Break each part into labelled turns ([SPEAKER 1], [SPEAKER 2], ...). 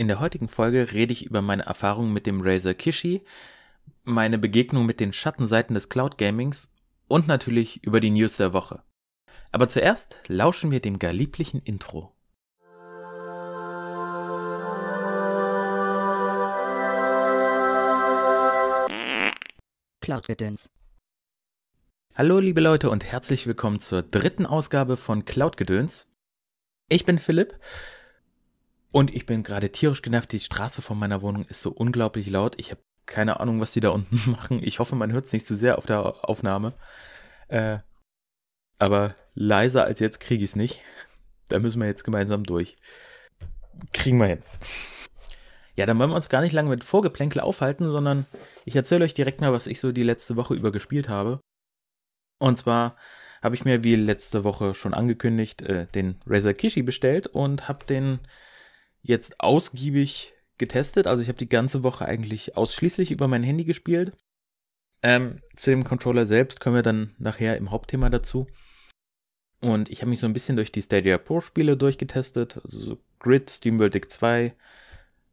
[SPEAKER 1] In der heutigen Folge rede ich über meine Erfahrungen mit dem Razer Kishi, meine Begegnung mit den Schattenseiten des Cloud Gamings und natürlich über die News der Woche. Aber zuerst lauschen wir dem gar lieblichen Intro.
[SPEAKER 2] Cloud-Gedöns.
[SPEAKER 1] Hallo liebe Leute und herzlich willkommen zur dritten Ausgabe von Cloud Gedöns. Ich bin Philipp und ich bin gerade tierisch genervt. Die Straße vor meiner Wohnung ist so unglaublich laut. Ich habe keine Ahnung, was die da unten machen. Ich hoffe, man hört es nicht zu so sehr auf der Aufnahme. Äh, aber leiser als jetzt kriege ich es nicht. Da müssen wir jetzt gemeinsam durch. Kriegen wir hin. Ja, dann wollen wir uns gar nicht lange mit Vorgeplänkel aufhalten, sondern ich erzähle euch direkt mal, was ich so die letzte Woche über gespielt habe. Und zwar habe ich mir, wie letzte Woche schon angekündigt, äh, den Razer Kishi bestellt und habe den jetzt ausgiebig getestet. Also ich habe die ganze Woche eigentlich ausschließlich über mein Handy gespielt. Ähm, zu dem Controller selbst kommen wir dann nachher im Hauptthema dazu. Und ich habe mich so ein bisschen durch die Stadia Pro Spiele durchgetestet. Also so Grid, SteamWorld Dig 2,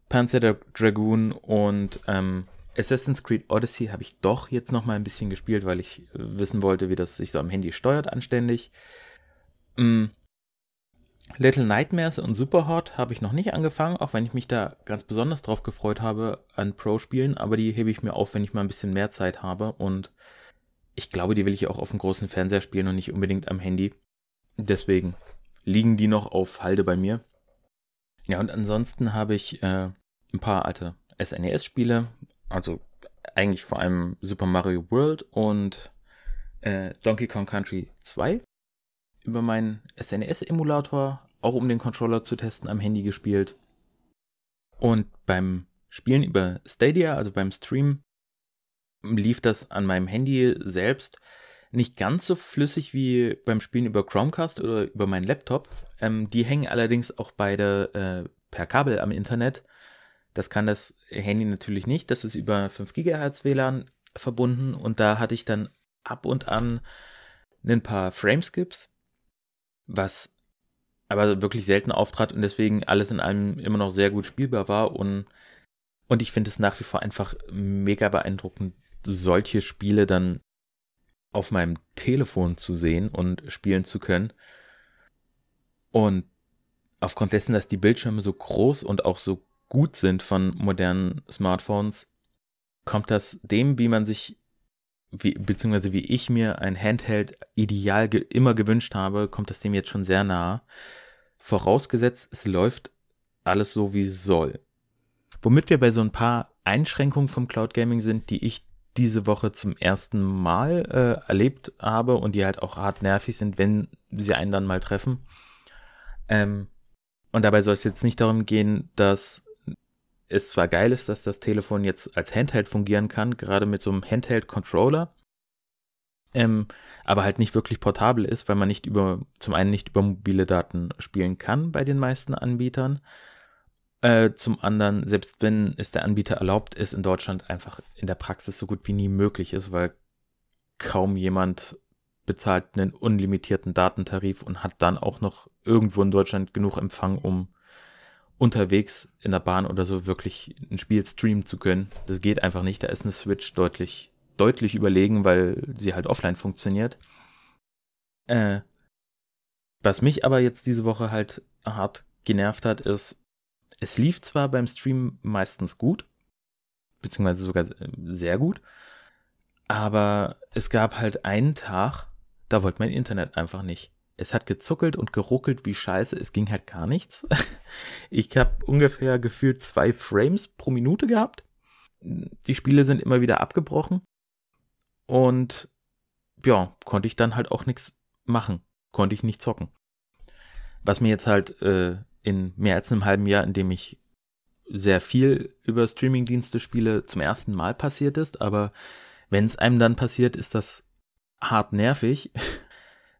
[SPEAKER 1] Panzer Dragoon und ähm, Assassin's Creed Odyssey habe ich doch jetzt noch mal ein bisschen gespielt, weil ich äh, wissen wollte, wie das sich so am Handy steuert anständig. Mm. Little Nightmares und Superhot habe ich noch nicht angefangen, auch wenn ich mich da ganz besonders drauf gefreut habe an Pro-Spielen, aber die hebe ich mir auf, wenn ich mal ein bisschen mehr Zeit habe und ich glaube, die will ich auch auf dem großen Fernseher spielen und nicht unbedingt am Handy. Deswegen liegen die noch auf Halde bei mir. Ja, und ansonsten habe ich äh, ein paar alte SNES-Spiele, also eigentlich vor allem Super Mario World und äh, Donkey Kong Country 2 über meinen SNES-Emulator, auch um den Controller zu testen, am Handy gespielt. Und beim Spielen über Stadia, also beim Stream, lief das an meinem Handy selbst nicht ganz so flüssig wie beim Spielen über Chromecast oder über meinen Laptop. Ähm, die hängen allerdings auch beide äh, per Kabel am Internet. Das kann das Handy natürlich nicht. Das ist über 5 GHz WLAN verbunden und da hatte ich dann ab und an ein paar Frameskips, was aber wirklich selten auftrat und deswegen alles in allem immer noch sehr gut spielbar war und und ich finde es nach wie vor einfach mega beeindruckend, solche Spiele dann auf meinem Telefon zu sehen und spielen zu können. Und aufgrund dessen, dass die Bildschirme so groß und auch so gut sind von modernen Smartphones, kommt das dem, wie man sich, wie, beziehungsweise wie ich mir ein Handheld ideal ge immer gewünscht habe, kommt das dem jetzt schon sehr nah. Vorausgesetzt, es läuft alles so, wie es soll. Womit wir bei so ein paar Einschränkungen vom Cloud Gaming sind, die ich diese Woche zum ersten Mal äh, erlebt habe und die halt auch hart nervig sind, wenn sie einen dann mal treffen. Ähm, und dabei soll es jetzt nicht darum gehen, dass es zwar geil ist, dass das Telefon jetzt als Handheld fungieren kann, gerade mit so einem Handheld-Controller, ähm, aber halt nicht wirklich portabel ist, weil man nicht über, zum einen nicht über mobile Daten spielen kann bei den meisten Anbietern äh, zum anderen, selbst wenn es der Anbieter erlaubt ist, in Deutschland einfach in der Praxis so gut wie nie möglich ist, weil kaum jemand bezahlt einen unlimitierten Datentarif und hat dann auch noch irgendwo in Deutschland genug Empfang, um unterwegs in der Bahn oder so wirklich ein Spiel streamen zu können. Das geht einfach nicht. Da ist eine Switch deutlich, deutlich überlegen, weil sie halt offline funktioniert. Äh, was mich aber jetzt diese Woche halt hart genervt hat, ist, es lief zwar beim Stream meistens gut, beziehungsweise sogar sehr gut, aber es gab halt einen Tag, da wollte mein Internet einfach nicht. Es hat gezuckelt und geruckelt wie scheiße, es ging halt gar nichts. Ich habe ungefähr gefühlt zwei Frames pro Minute gehabt. Die Spiele sind immer wieder abgebrochen. Und ja, konnte ich dann halt auch nichts machen. Konnte ich nicht zocken. Was mir jetzt halt äh, in mehr als einem halben Jahr, in dem ich sehr viel über Streamingdienste spiele, zum ersten Mal passiert ist. Aber wenn es einem dann passiert, ist das hart nervig,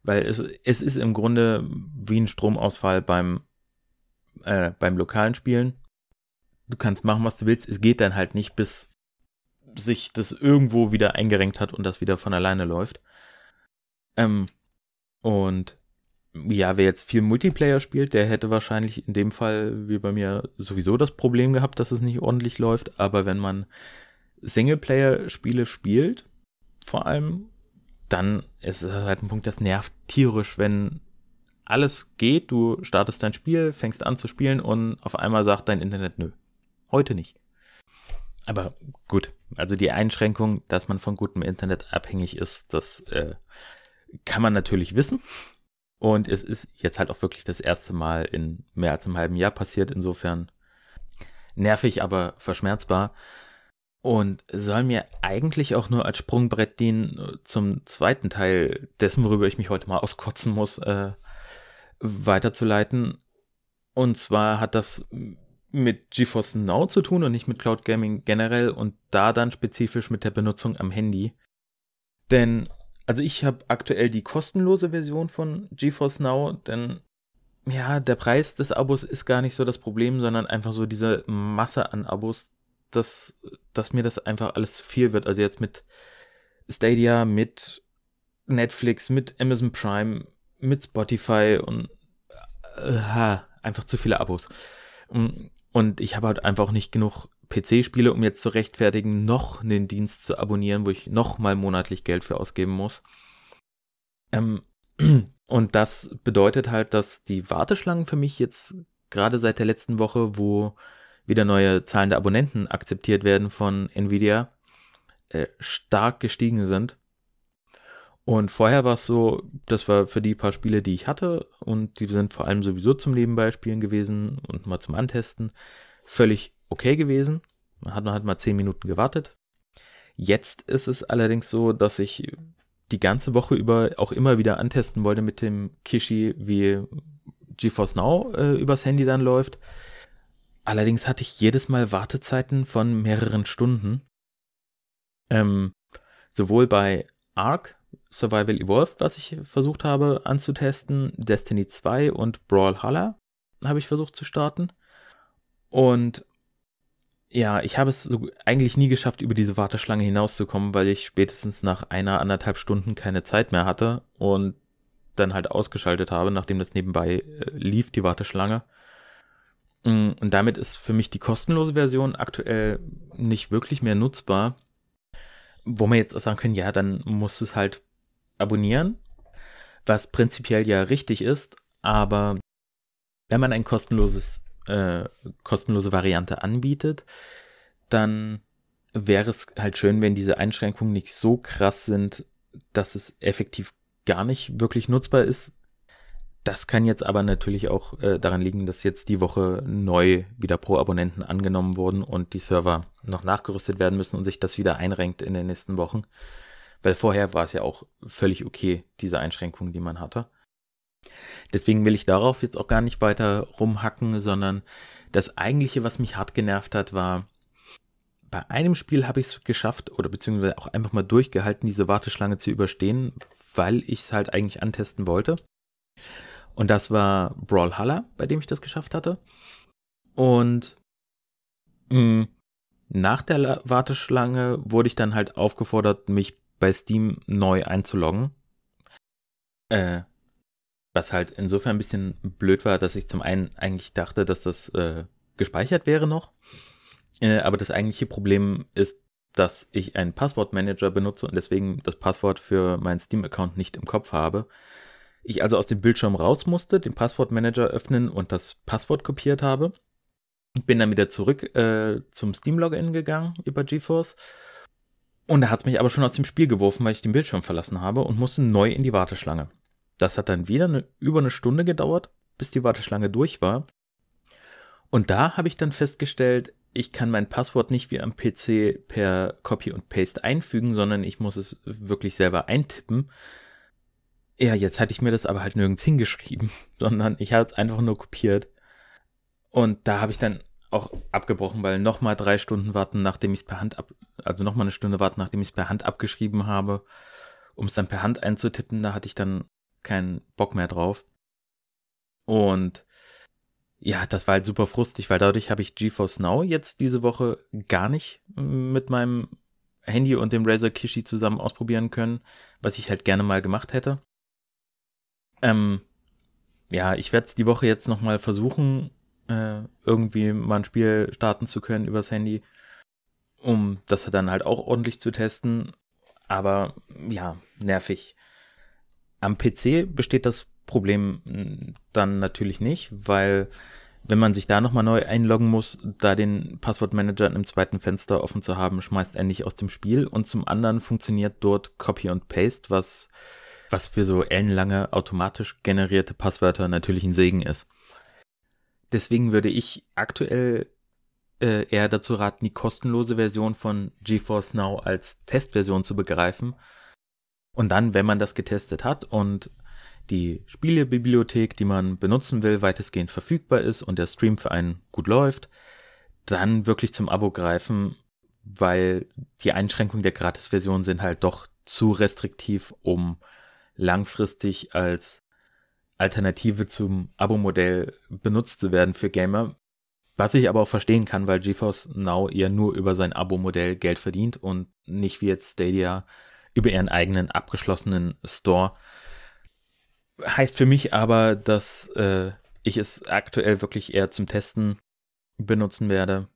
[SPEAKER 1] weil es, es ist im Grunde wie ein Stromausfall beim, äh, beim lokalen Spielen. Du kannst machen, was du willst. Es geht dann halt nicht, bis sich das irgendwo wieder eingerenkt hat und das wieder von alleine läuft. Ähm, und ja, wer jetzt viel Multiplayer spielt, der hätte wahrscheinlich in dem Fall wie bei mir sowieso das Problem gehabt, dass es nicht ordentlich läuft. Aber wenn man Singleplayer-Spiele spielt, vor allem, dann ist es halt ein Punkt, das nervt tierisch, wenn alles geht, du startest dein Spiel, fängst an zu spielen und auf einmal sagt dein Internet, nö, heute nicht. Aber gut, also die Einschränkung, dass man von gutem Internet abhängig ist, das äh, kann man natürlich wissen. Und es ist jetzt halt auch wirklich das erste Mal in mehr als einem halben Jahr passiert. Insofern nervig, aber verschmerzbar. Und soll mir eigentlich auch nur als Sprungbrett dienen zum zweiten Teil dessen, worüber ich mich heute mal auskotzen muss, äh, weiterzuleiten. Und zwar hat das mit GeForce Now zu tun und nicht mit Cloud Gaming generell und da dann spezifisch mit der Benutzung am Handy. Denn, also ich habe aktuell die kostenlose Version von GeForce Now, denn ja, der Preis des Abos ist gar nicht so das Problem, sondern einfach so diese Masse an Abos, dass, dass mir das einfach alles zu viel wird. Also jetzt mit Stadia, mit Netflix, mit Amazon Prime, mit Spotify und äh, einfach zu viele Abos. Und ich habe halt einfach auch nicht genug PC-Spiele, um jetzt zu rechtfertigen, noch einen Dienst zu abonnieren, wo ich noch mal monatlich Geld für ausgeben muss. Ähm, und das bedeutet halt, dass die Warteschlangen für mich jetzt gerade seit der letzten Woche, wo wieder neue zahlende Abonnenten akzeptiert werden von Nvidia, äh, stark gestiegen sind. Und vorher war es so, das war für die paar Spiele, die ich hatte, und die sind vor allem sowieso zum Nebenbeispielen gewesen und mal zum Antesten, völlig okay gewesen. Man hat halt mal zehn Minuten gewartet. Jetzt ist es allerdings so, dass ich die ganze Woche über auch immer wieder antesten wollte mit dem Kishi, wie GeForce Now äh, übers Handy dann läuft. Allerdings hatte ich jedes Mal Wartezeiten von mehreren Stunden. Ähm, sowohl bei Arc Survival Evolved, was ich versucht habe anzutesten, Destiny 2 und Brawlhalla habe ich versucht zu starten. Und ja, ich habe es so eigentlich nie geschafft, über diese Warteschlange hinauszukommen, weil ich spätestens nach einer, anderthalb Stunden keine Zeit mehr hatte und dann halt ausgeschaltet habe, nachdem das nebenbei äh, lief, die Warteschlange. Mm, und damit ist für mich die kostenlose Version aktuell nicht wirklich mehr nutzbar. Wo man jetzt auch sagen können, ja, dann muss es halt abonnieren, was prinzipiell ja richtig ist, aber wenn man ein kostenloses, äh, kostenlose Variante anbietet, dann wäre es halt schön, wenn diese Einschränkungen nicht so krass sind, dass es effektiv gar nicht wirklich nutzbar ist. Das kann jetzt aber natürlich auch äh, daran liegen, dass jetzt die Woche neu wieder pro Abonnenten angenommen wurden und die Server noch nachgerüstet werden müssen und sich das wieder einrenkt in den nächsten Wochen. Weil vorher war es ja auch völlig okay, diese Einschränkungen, die man hatte. Deswegen will ich darauf jetzt auch gar nicht weiter rumhacken, sondern das eigentliche, was mich hart genervt hat, war, bei einem Spiel habe ich es geschafft oder beziehungsweise auch einfach mal durchgehalten, diese Warteschlange zu überstehen, weil ich es halt eigentlich antesten wollte. Und das war Brawlhalla, bei dem ich das geschafft hatte. Und mh, mm, nach der Warteschlange wurde ich dann halt aufgefordert, mich bei Steam neu einzuloggen. Äh, was halt insofern ein bisschen blöd war, dass ich zum einen eigentlich dachte, dass das äh, gespeichert wäre noch. Äh, aber das eigentliche Problem ist, dass ich einen Passwortmanager benutze und deswegen das Passwort für meinen Steam-Account nicht im Kopf habe. Ich also aus dem Bildschirm raus musste, den Passwortmanager öffnen und das Passwort kopiert habe. Bin dann wieder zurück äh, zum Steam-Login gegangen über GeForce und er hat mich aber schon aus dem Spiel geworfen, weil ich den Bildschirm verlassen habe und musste neu in die Warteschlange. Das hat dann wieder eine, über eine Stunde gedauert, bis die Warteschlange durch war. Und da habe ich dann festgestellt, ich kann mein Passwort nicht wie am PC per Copy und Paste einfügen, sondern ich muss es wirklich selber eintippen. Ja, jetzt hatte ich mir das aber halt nirgends hingeschrieben, sondern ich habe es einfach nur kopiert. Und da habe ich dann auch abgebrochen, weil nochmal drei Stunden warten, nachdem ich es per Hand ab, also nochmal eine Stunde warten, nachdem ich es per Hand abgeschrieben habe, um es dann per Hand einzutippen, da hatte ich dann keinen Bock mehr drauf. Und ja, das war halt super frustig, weil dadurch habe ich GeForce Now jetzt diese Woche gar nicht mit meinem Handy und dem Razer Kishi zusammen ausprobieren können, was ich halt gerne mal gemacht hätte. Ähm, ja, ich werde es die Woche jetzt nochmal versuchen, äh, irgendwie mal ein Spiel starten zu können übers Handy, um das dann halt auch ordentlich zu testen. Aber ja, nervig. Am PC besteht das Problem hm, dann natürlich nicht, weil wenn man sich da nochmal neu einloggen muss, da den Passwortmanager im zweiten Fenster offen zu haben, schmeißt er nicht aus dem Spiel. Und zum anderen funktioniert dort Copy und Paste, was, was für so ellenlange automatisch generierte Passwörter natürlich ein Segen ist. Deswegen würde ich aktuell äh, eher dazu raten, die kostenlose Version von GeForce Now als Testversion zu begreifen. Und dann, wenn man das getestet hat und die Spielebibliothek, die man benutzen will, weitestgehend verfügbar ist und der Stream für einen gut läuft, dann wirklich zum Abo greifen, weil die Einschränkungen der Gratis-Version sind halt doch zu restriktiv, um langfristig als Alternative zum Abo-Modell benutzt zu werden für Gamer. Was ich aber auch verstehen kann, weil GeForce Now eher nur über sein Abo-Modell Geld verdient und nicht wie jetzt Stadia über ihren eigenen abgeschlossenen Store Heißt für mich aber, dass äh, ich es aktuell wirklich eher zum Testen benutzen werde,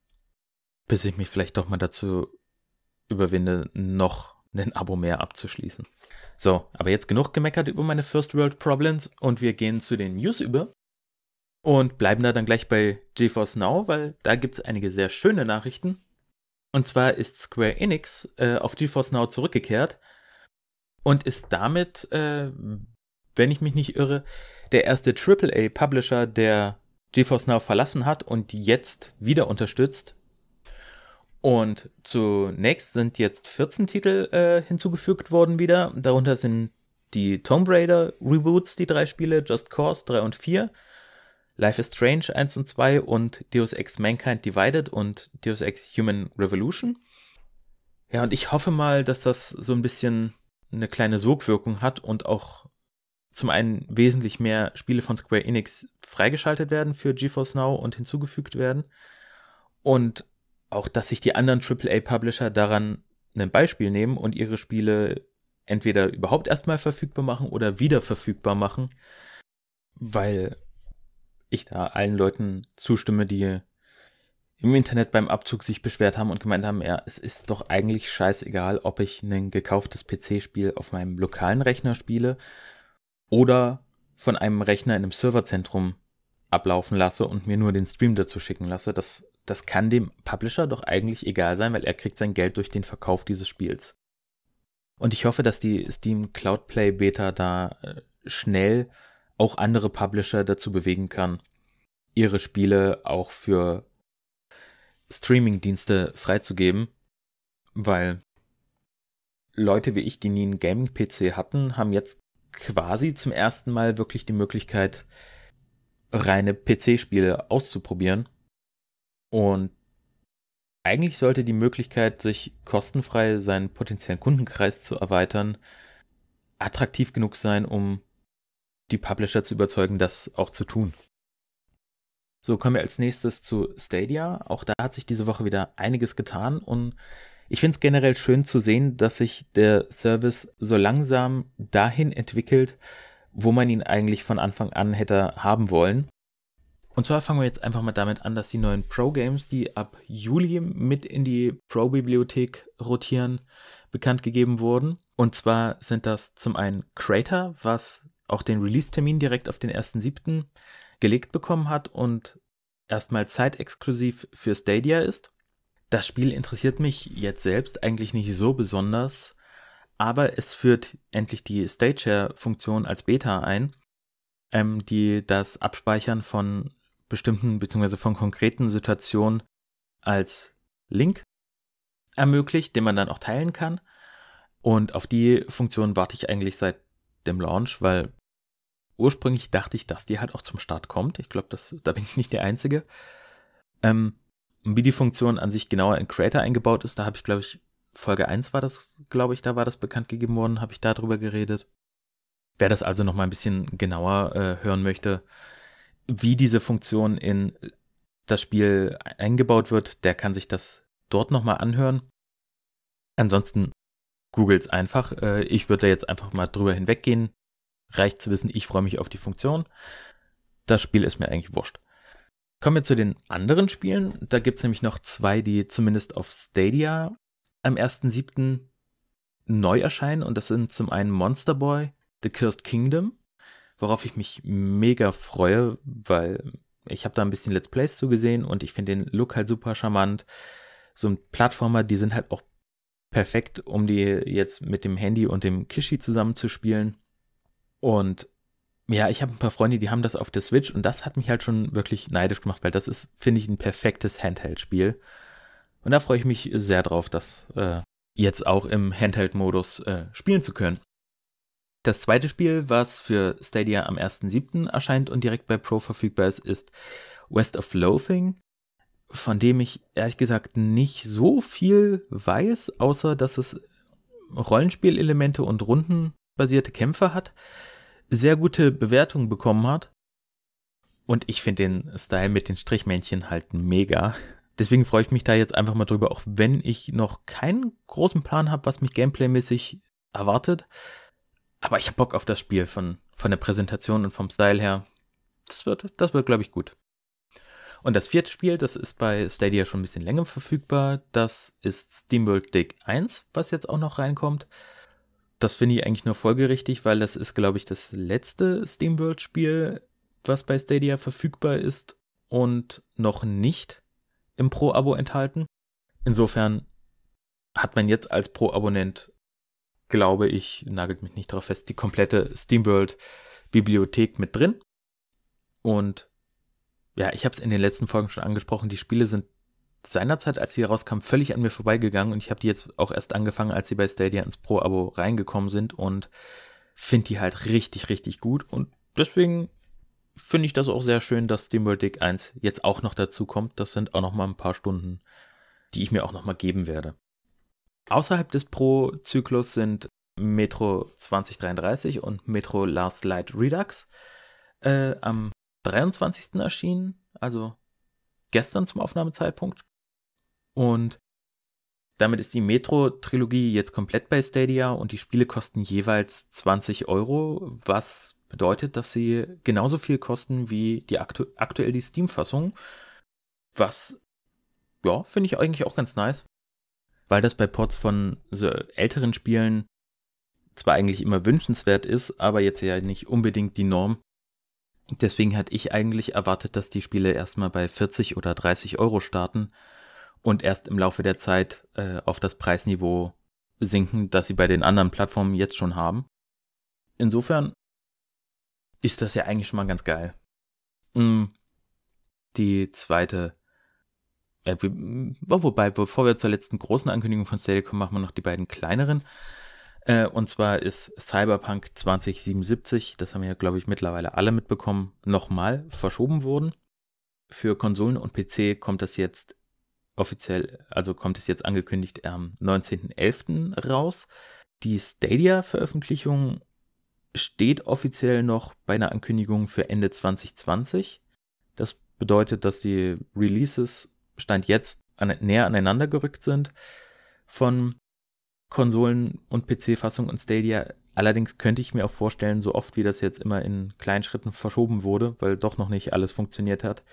[SPEAKER 1] bis ich mich vielleicht doch mal dazu überwinde, noch ein Abo mehr abzuschließen. So, aber jetzt genug gemeckert über meine First World Problems und wir gehen zu den News über und bleiben da dann gleich bei GeForce Now, weil da gibt es einige sehr schöne Nachrichten. Und zwar ist Square Enix äh, auf GeForce Now zurückgekehrt und ist damit äh, wenn ich mich nicht irre, der erste AAA-Publisher, der GeForce Now verlassen hat und jetzt wieder unterstützt. Und zunächst sind jetzt 14 Titel äh, hinzugefügt worden wieder. Darunter sind die Tomb Raider Reboots, die drei Spiele, Just Cause 3 und 4, Life is Strange 1 und 2 und Deus Ex Mankind Divided und Deus Ex Human Revolution. Ja, und ich hoffe mal, dass das so ein bisschen eine kleine Sogwirkung hat und auch zum einen wesentlich mehr Spiele von Square Enix freigeschaltet werden für GeForce Now und hinzugefügt werden. Und auch, dass sich die anderen AAA-Publisher daran ein Beispiel nehmen und ihre Spiele entweder überhaupt erstmal verfügbar machen oder wieder verfügbar machen, weil ich da allen Leuten zustimme, die im Internet beim Abzug sich beschwert haben und gemeint haben, ja, es ist doch eigentlich scheißegal, ob ich ein gekauftes PC-Spiel auf meinem lokalen Rechner spiele oder von einem Rechner in einem Serverzentrum ablaufen lasse und mir nur den Stream dazu schicken lasse, das, das kann dem Publisher doch eigentlich egal sein, weil er kriegt sein Geld durch den Verkauf dieses Spiels. Und ich hoffe, dass die Steam Cloud Play Beta da äh, schnell auch andere Publisher dazu bewegen kann, ihre Spiele auch für Streaming-Dienste freizugeben, weil Leute wie ich, die nie einen Gaming-PC hatten, haben jetzt quasi zum ersten Mal wirklich die Möglichkeit, reine PC-Spiele auszuprobieren. Und eigentlich sollte die Möglichkeit, sich kostenfrei seinen potenziellen Kundenkreis zu erweitern, attraktiv genug sein, um die Publisher zu überzeugen, das auch zu tun. So kommen wir als nächstes zu Stadia. Auch da hat sich diese Woche wieder einiges getan und ich finde es generell schön zu sehen, dass sich der Service so langsam dahin entwickelt, wo man ihn eigentlich von Anfang an hätte haben wollen. Und zwar fangen wir jetzt einfach mal damit an, dass die neuen Pro-Games, die ab Juli mit in die Pro-Bibliothek rotieren, bekannt gegeben wurden. Und zwar sind das zum einen Crater, was auch den Release-Termin direkt auf den 1.7. gelegt bekommen hat und erstmal zeitexklusiv für Stadia ist. Das Spiel interessiert mich jetzt selbst eigentlich nicht so besonders, aber es führt endlich die Stage-Share-Funktion als Beta ein, ähm, die das Abspeichern von bestimmten bzw. von konkreten Situationen als Link ermöglicht, den man dann auch teilen kann. Und auf die Funktion warte ich eigentlich seit dem Launch, weil ursprünglich dachte ich, dass die halt auch zum Start kommt. Ich glaube, da bin ich nicht der Einzige. Ähm, wie die Funktion an sich genauer in Creator eingebaut ist, da habe ich, glaube ich, Folge 1 war das, glaube ich, da war das bekannt gegeben worden, habe ich darüber geredet. Wer das also noch mal ein bisschen genauer äh, hören möchte, wie diese Funktion in das Spiel eingebaut wird, der kann sich das dort noch mal anhören. Ansonsten googelt's einfach. Äh, ich würde da jetzt einfach mal drüber hinweggehen. Reicht zu wissen, ich freue mich auf die Funktion. das Spiel ist mir eigentlich wurscht. Kommen wir zu den anderen Spielen. Da gibt es nämlich noch zwei, die zumindest auf Stadia am 1.7. neu erscheinen. Und das sind zum einen Monster Boy, The Cursed Kingdom, worauf ich mich mega freue, weil ich habe da ein bisschen Let's Plays zugesehen und ich finde den Look halt super charmant. So ein Plattformer, die sind halt auch perfekt, um die jetzt mit dem Handy und dem Kishi zusammenzuspielen. Und ja, ich habe ein paar Freunde, die haben das auf der Switch und das hat mich halt schon wirklich neidisch gemacht, weil das ist, finde ich, ein perfektes Handheld-Spiel. Und da freue ich mich sehr drauf, das äh, jetzt auch im Handheld-Modus äh, spielen zu können. Das zweite Spiel, was für Stadia am 1.7. erscheint und direkt bei Pro verfügbar ist, ist West of Loathing, von dem ich ehrlich gesagt nicht so viel weiß, außer dass es Rollenspielelemente und rundenbasierte Kämpfe hat, sehr gute Bewertungen bekommen hat. Und ich finde den Style mit den Strichmännchen halt mega. Deswegen freue ich mich da jetzt einfach mal drüber, auch wenn ich noch keinen großen Plan habe, was mich gameplaymäßig erwartet. Aber ich habe Bock auf das Spiel von, von der Präsentation und vom Style her. Das wird, das wird, glaube ich, gut. Und das vierte Spiel, das ist bei Stadia schon ein bisschen länger verfügbar. Das ist SteamWorld Dig 1, was jetzt auch noch reinkommt. Das finde ich eigentlich nur folgerichtig, weil das ist, glaube ich, das letzte SteamWorld-Spiel, was bei Stadia verfügbar ist und noch nicht im Pro-Abo enthalten. Insofern hat man jetzt als Pro-Abonnent glaube ich, nagelt mich nicht darauf fest, die komplette SteamWorld-Bibliothek mit drin. Und ja, ich habe es in den letzten Folgen schon angesprochen, die Spiele sind seinerzeit, als sie rauskamen, völlig an mir vorbeigegangen und ich habe die jetzt auch erst angefangen, als sie bei Stadia ins Pro-Abo reingekommen sind und finde die halt richtig, richtig gut und deswegen finde ich das auch sehr schön, dass SteamWorld Dig 1 jetzt auch noch dazu kommt. Das sind auch noch mal ein paar Stunden, die ich mir auch noch mal geben werde. Außerhalb des Pro-Zyklus sind Metro 2033 und Metro Last Light Redux äh, am 23. erschienen, also gestern zum Aufnahmezeitpunkt. Und damit ist die Metro-Trilogie jetzt komplett bei Stadia und die Spiele kosten jeweils 20 Euro, was bedeutet, dass sie genauso viel kosten wie die aktu aktuell die Steam-Fassung. Was, ja, finde ich eigentlich auch ganz nice weil das bei Ports von so älteren Spielen zwar eigentlich immer wünschenswert ist, aber jetzt ja nicht unbedingt die Norm. Deswegen hatte ich eigentlich erwartet, dass die Spiele erstmal bei 40 oder 30 Euro starten und erst im Laufe der Zeit äh, auf das Preisniveau sinken, das sie bei den anderen Plattformen jetzt schon haben. Insofern ist das ja eigentlich schon mal ganz geil. Mm, die zweite äh, wobei, bevor wir zur letzten großen Ankündigung von Stadia kommen, machen wir noch die beiden kleineren. Äh, und zwar ist Cyberpunk 2077, das haben ja, glaube ich, mittlerweile alle mitbekommen, nochmal verschoben worden. Für Konsolen und PC kommt das jetzt offiziell, also kommt es jetzt angekündigt am 19.11. raus. Die Stadia-Veröffentlichung steht offiziell noch bei einer Ankündigung für Ende 2020. Das bedeutet, dass die Releases Stand jetzt an, näher aneinander gerückt sind von Konsolen und PC-Fassung und Stadia. Allerdings könnte ich mir auch vorstellen, so oft wie das jetzt immer in kleinen Schritten verschoben wurde, weil doch noch nicht alles funktioniert hat,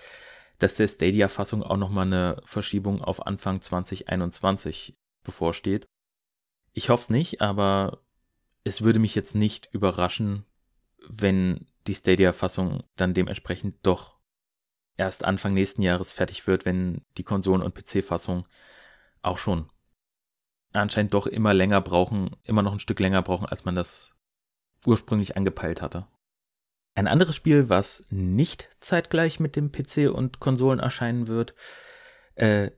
[SPEAKER 1] dass der Stadia-Fassung auch nochmal eine Verschiebung auf Anfang 2021 bevorsteht. Ich hoffe es nicht, aber es würde mich jetzt nicht überraschen, wenn die Stadia-Fassung dann dementsprechend doch erst Anfang nächsten Jahres fertig wird, wenn die Konsolen- und PC-Fassung auch schon anscheinend doch immer länger brauchen, immer noch ein Stück länger brauchen, als man das ursprünglich angepeilt hatte. Ein anderes Spiel, was nicht zeitgleich mit dem PC und Konsolen erscheinen wird, äh,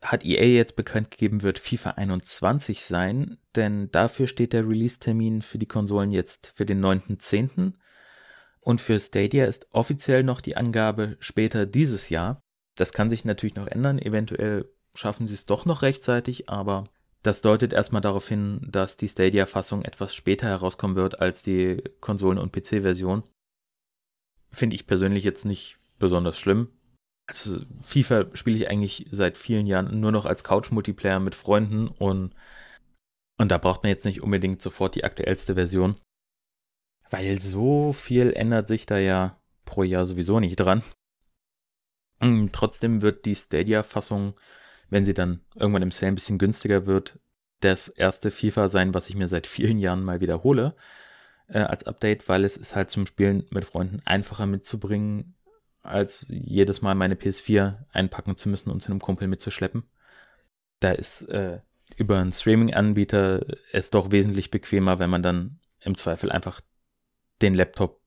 [SPEAKER 1] hat EA jetzt bekannt gegeben, wird FIFA 21 sein, denn dafür steht der Release-Termin für die Konsolen jetzt für den 9.10. Und für Stadia ist offiziell noch die Angabe später dieses Jahr. Das kann sich natürlich noch ändern. Eventuell schaffen sie es doch noch rechtzeitig, aber das deutet erstmal darauf hin, dass die Stadia-Fassung etwas später herauskommen wird als die Konsolen- und PC-Version. Finde ich persönlich jetzt nicht besonders schlimm. Also FIFA spiele ich eigentlich seit vielen Jahren nur noch als Couch-Multiplayer mit Freunden und, und da braucht man jetzt nicht unbedingt sofort die aktuellste Version. Weil so viel ändert sich da ja pro Jahr sowieso nicht dran. Und trotzdem wird die Stadia-Fassung, wenn sie dann irgendwann im Sale ein bisschen günstiger wird, das erste FIFA sein, was ich mir seit vielen Jahren mal wiederhole äh, als Update, weil es ist halt zum Spielen mit Freunden einfacher mitzubringen, als jedes Mal meine PS4 einpacken zu müssen und zu einem Kumpel mitzuschleppen. Da ist äh, über einen Streaming-Anbieter es doch wesentlich bequemer, wenn man dann im Zweifel einfach den Laptop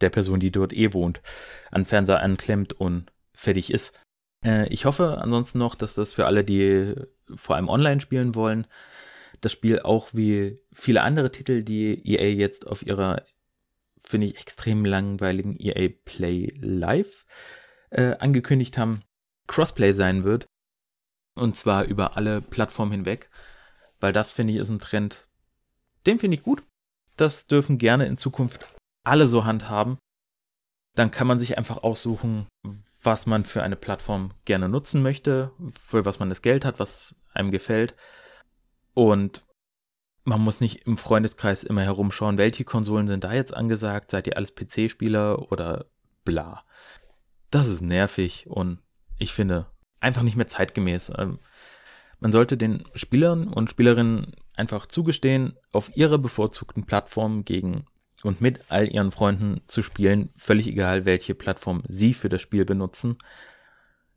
[SPEAKER 1] der Person, die dort eh wohnt, an Fernseher anklemmt und fertig ist. Äh, ich hoffe ansonsten noch, dass das für alle, die vor allem online spielen wollen, das Spiel auch wie viele andere Titel, die EA jetzt auf ihrer, finde ich, extrem langweiligen EA Play Live äh, angekündigt haben, Crossplay sein wird. Und zwar über alle Plattformen hinweg. Weil das, finde ich, ist ein Trend, den finde ich gut. Das dürfen gerne in Zukunft alle so handhaben. Dann kann man sich einfach aussuchen, was man für eine Plattform gerne nutzen möchte, für was man das Geld hat, was einem gefällt. Und man muss nicht im Freundeskreis immer herumschauen, welche Konsolen sind da jetzt angesagt, seid ihr alles PC-Spieler oder bla. Das ist nervig und ich finde einfach nicht mehr zeitgemäß. Man sollte den Spielern und Spielerinnen einfach zugestehen, auf ihrer bevorzugten Plattform gegen und mit all ihren Freunden zu spielen, völlig egal, welche Plattform sie für das Spiel benutzen,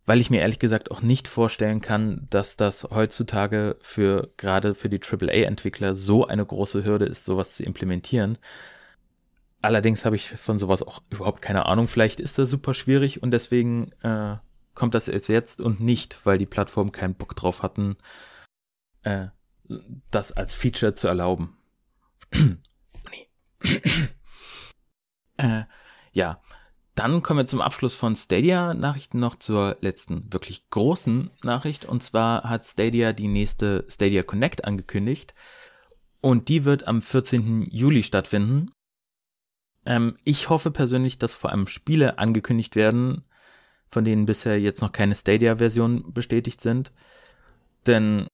[SPEAKER 1] weil ich mir ehrlich gesagt auch nicht vorstellen kann, dass das heutzutage für gerade für die AAA-Entwickler so eine große Hürde ist, sowas zu implementieren. Allerdings habe ich von sowas auch überhaupt keine Ahnung. Vielleicht ist das super schwierig und deswegen äh, kommt das erst jetzt und nicht, weil die Plattformen keinen Bock drauf hatten, äh, das als Feature zu erlauben. äh, ja, dann kommen wir zum Abschluss von Stadia-Nachrichten noch zur letzten wirklich großen Nachricht. Und zwar hat Stadia die nächste Stadia Connect angekündigt. Und die wird am 14. Juli stattfinden. Ähm, ich hoffe persönlich, dass vor allem Spiele angekündigt werden, von denen bisher jetzt noch keine Stadia-Version bestätigt sind. Denn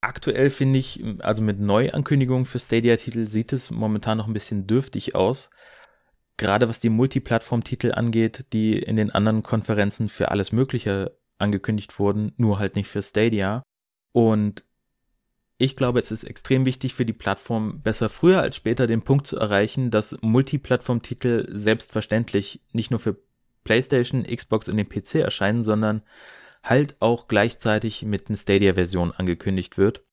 [SPEAKER 1] aktuell finde ich, also mit Neuankündigungen für Stadia-Titel sieht es momentan noch ein bisschen dürftig aus. Gerade was die Multiplattform-Titel angeht, die in den anderen Konferenzen für alles Mögliche angekündigt wurden, nur halt nicht für Stadia. Und ich glaube, es ist extrem wichtig für die Plattform, besser früher als später den Punkt zu erreichen, dass Multiplattform-Titel selbstverständlich nicht nur für PlayStation, Xbox und den PC erscheinen, sondern halt auch gleichzeitig mit einer Stadia-Version angekündigt wird.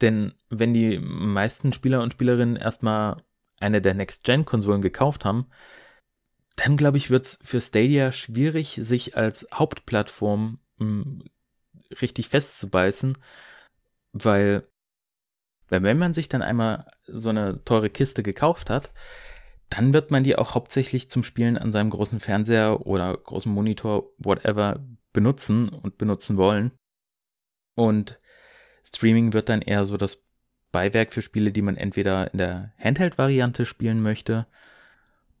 [SPEAKER 1] Denn wenn die meisten Spieler und Spielerinnen erstmal eine der Next-Gen-Konsolen gekauft haben, dann glaube ich, wird es für Stadia schwierig, sich als Hauptplattform mh, hm, richtig festzubeißen, weil, weil wenn man sich dann einmal so eine teure Kiste gekauft hat, dann wird man die auch hauptsächlich zum Spielen an seinem großen Fernseher oder großen Monitor, whatever, benutzen und benutzen wollen. Und Streaming wird dann eher so das Beiwerk für Spiele, die man entweder in der Handheld-Variante spielen möchte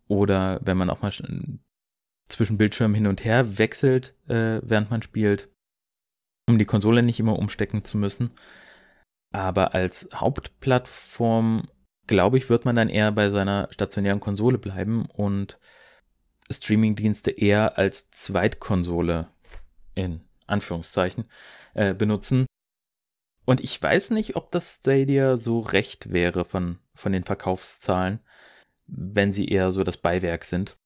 [SPEAKER 1] oder wenn man auch mal zwischen Bildschirmen hin und her wechselt, äh, während man spielt, um die Konsole nicht immer umstecken zu müssen. Aber als Hauptplattform, glaube ich, wird man dann eher bei seiner stationären Konsole bleiben und Streamingdienste eher als Zweitkonsole in Anführungszeichen äh, benutzen. Und ich weiß nicht, ob das Stadia so recht wäre von, von den Verkaufszahlen, wenn sie eher so das Beiwerk sind.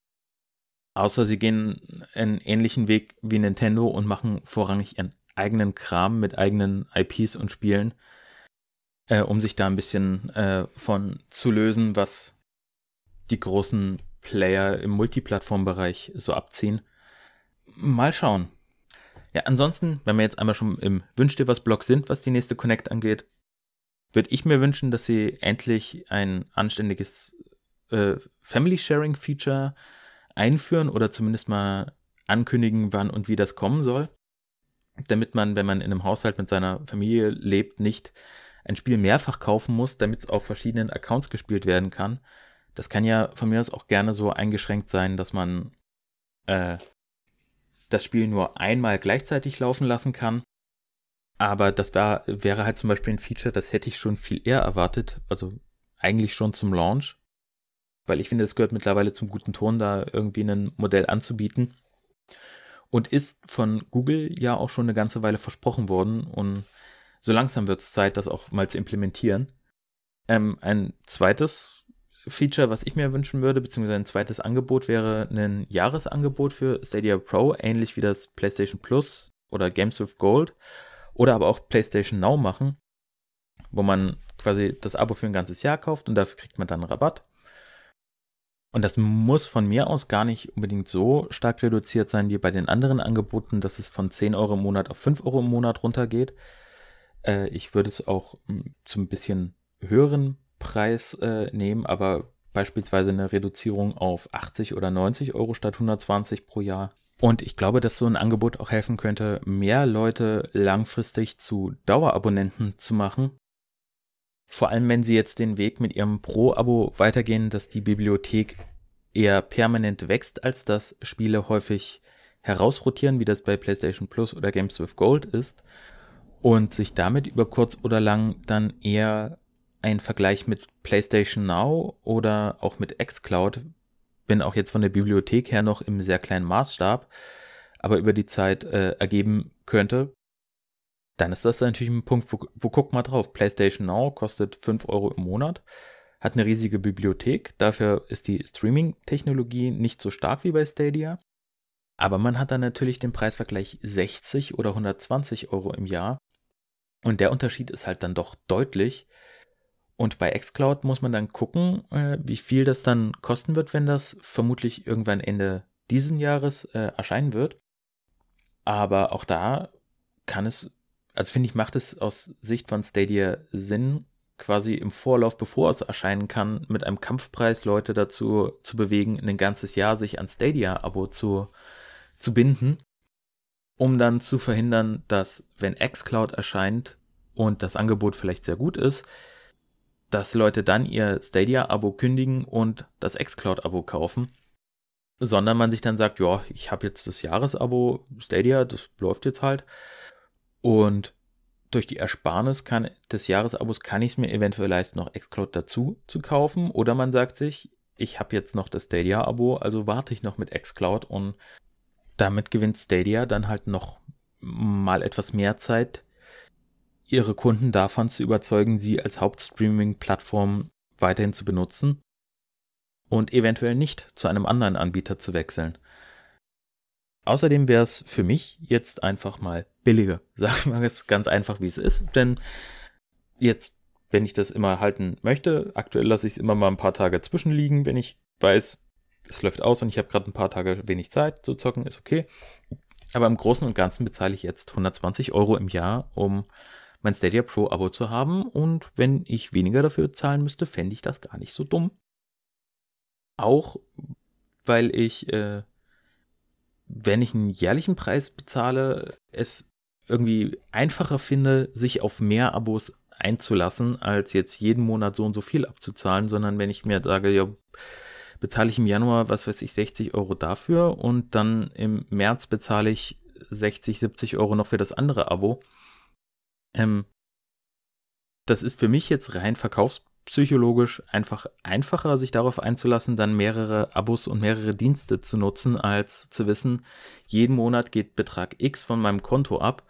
[SPEAKER 1] Außer sie gehen einen ähnlichen Weg wie Nintendo und machen vorrangig ihren eigenen Kram mit eigenen IPs und Spielen, äh, um sich da ein bisschen äh, von zu lösen, was die großen Player im Multiplattform-Bereich so abziehen. Mal schauen. Ja, ansonsten, wenn wir jetzt einmal schon im Wünsch dir was Blog sind, was die nächste Connect angeht, würde ich mir wünschen, dass sie endlich ein anständiges äh, Family Sharing Feature einführen oder zumindest mal ankündigen, wann und wie das kommen soll. Damit man, wenn man in einem Haushalt mit seiner Familie lebt, nicht ein Spiel mehrfach kaufen muss, damit es auf verschiedenen Accounts gespielt werden kann. Das kann ja von mir aus auch gerne so eingeschränkt sein, dass man äh, das Spiel nur einmal gleichzeitig laufen lassen kann. Aber das wär, wäre halt zum Beispiel ein Feature, das hätte ich schon viel eher erwartet, also eigentlich schon zum Launch. weil ich finde, es gehört mittlerweile zum guten Ton, da irgendwie ein Modell anzubieten. Und ist von Google ja auch schon eine ganze Weile versprochen worden. Und so langsam wird es Zeit, das auch mal zu implementieren. Ähm, ein zweites Feature, was ich mir wünschen würde, beziehungsweise ein zweites Angebot wäre ein Jahresangebot für Stadia Pro, ähnlich wie das PlayStation Plus oder Games with Gold oder aber auch PlayStation Now machen, wo man quasi das Abo für ein ganzes Jahr kauft und dafür kriegt man dann Rabatt. Und das muss von mir aus gar nicht unbedingt so stark reduziert sein wie bei den anderen Angeboten, dass es von 10 Euro im Monat auf 5 Euro im Monat runtergeht. Äh, ich würde es auch hm, zum bisschen höheren Preis äh, nehmen, aber beispielsweise eine Reduzierung auf 80 oder 90 Euro statt 120 pro Jahr. Und ich glaube, dass so ein Angebot auch helfen könnte, mehr Leute langfristig zu Dauerabonnenten zu machen. Vor allem, wenn sie jetzt den Weg mit ihrem Pro-Abo weitergehen, dass die Bibliothek eher permanent wächst, als dass Spiele häufig herausrotieren, wie das bei PlayStation Plus oder Games with Gold ist, und sich damit über kurz oder lang dann eher ein Vergleich mit PlayStation Now oder auch mit xCloud, bin auch jetzt von der Bibliothek her noch im sehr kleinen Maßstab, aber über die Zeit äh, ergeben könnte, dann ist das natürlich ein Punkt, wo, wo guck mal drauf. PlayStation Now kostet 5 Euro im Monat, hat eine riesige Bibliothek, dafür ist die Streaming-Technologie nicht so stark wie bei Stadia. Aber man hat dann natürlich den Preisvergleich 60 oder 120 Euro im Jahr. Und der Unterschied ist halt dann doch deutlich. Und bei xCloud muss man dann gucken, äh, wie viel das dann kosten wird, wenn das vermutlich irgendwann Ende diesen Jahres äh, erscheinen wird. Aber auch da kann es, also finde ich, macht es aus Sicht von Stadia Sinn, quasi im Vorlauf, bevor es erscheinen kann, mit einem Kampfpreis Leute dazu zu bewegen, ein ganzes Jahr sich an Stadia-Abo zu, zu binden, um dann zu verhindern, dass, wenn xCloud erscheint und das Angebot vielleicht sehr gut ist, dass Leute dann ihr Stadia-Abo kündigen und das xCloud-Abo kaufen, sondern man sich dann sagt, ja, ich habe jetzt das Jahresabo Stadia, das läuft jetzt halt. Und durch die Ersparnis kann, des Jahresabos kann ich es mir eventuell leisten, noch xCloud dazu zu kaufen. Oder man sagt sich, ich habe jetzt noch das Stadia-Abo, also warte ich noch mit xCloud und damit gewinnt Stadia dann halt noch mal etwas mehr Zeit, ihre Kunden davon zu überzeugen, sie als Hauptstreaming-Plattform weiterhin zu benutzen und eventuell nicht zu einem anderen Anbieter zu wechseln. Außerdem wäre es für mich jetzt einfach mal billiger. Sagen wir es ganz einfach, wie es ist. Denn jetzt, wenn ich das immer halten möchte, aktuell lasse ich es immer mal ein paar Tage zwischenliegen, wenn ich weiß, es läuft aus und ich habe gerade ein paar Tage wenig Zeit zu zocken, ist okay. Aber im Großen und Ganzen bezahle ich jetzt 120 Euro im Jahr, um mein Stadia Pro Abo zu haben und wenn ich weniger dafür zahlen müsste, fände ich das gar nicht so dumm. Auch weil ich, äh, wenn ich einen jährlichen Preis bezahle, es irgendwie einfacher finde, sich auf mehr Abos einzulassen, als jetzt jeden Monat so und so viel abzuzahlen, sondern wenn ich mir sage, ja, bezahle ich im Januar, was weiß ich, 60 Euro dafür und dann im März bezahle ich 60, 70 Euro noch für das andere Abo, ähm, das ist für mich jetzt rein verkaufspsychologisch einfach einfacher, sich darauf einzulassen, dann mehrere Abos und mehrere Dienste zu nutzen, als zu wissen, jeden Monat geht Betrag X von meinem Konto ab.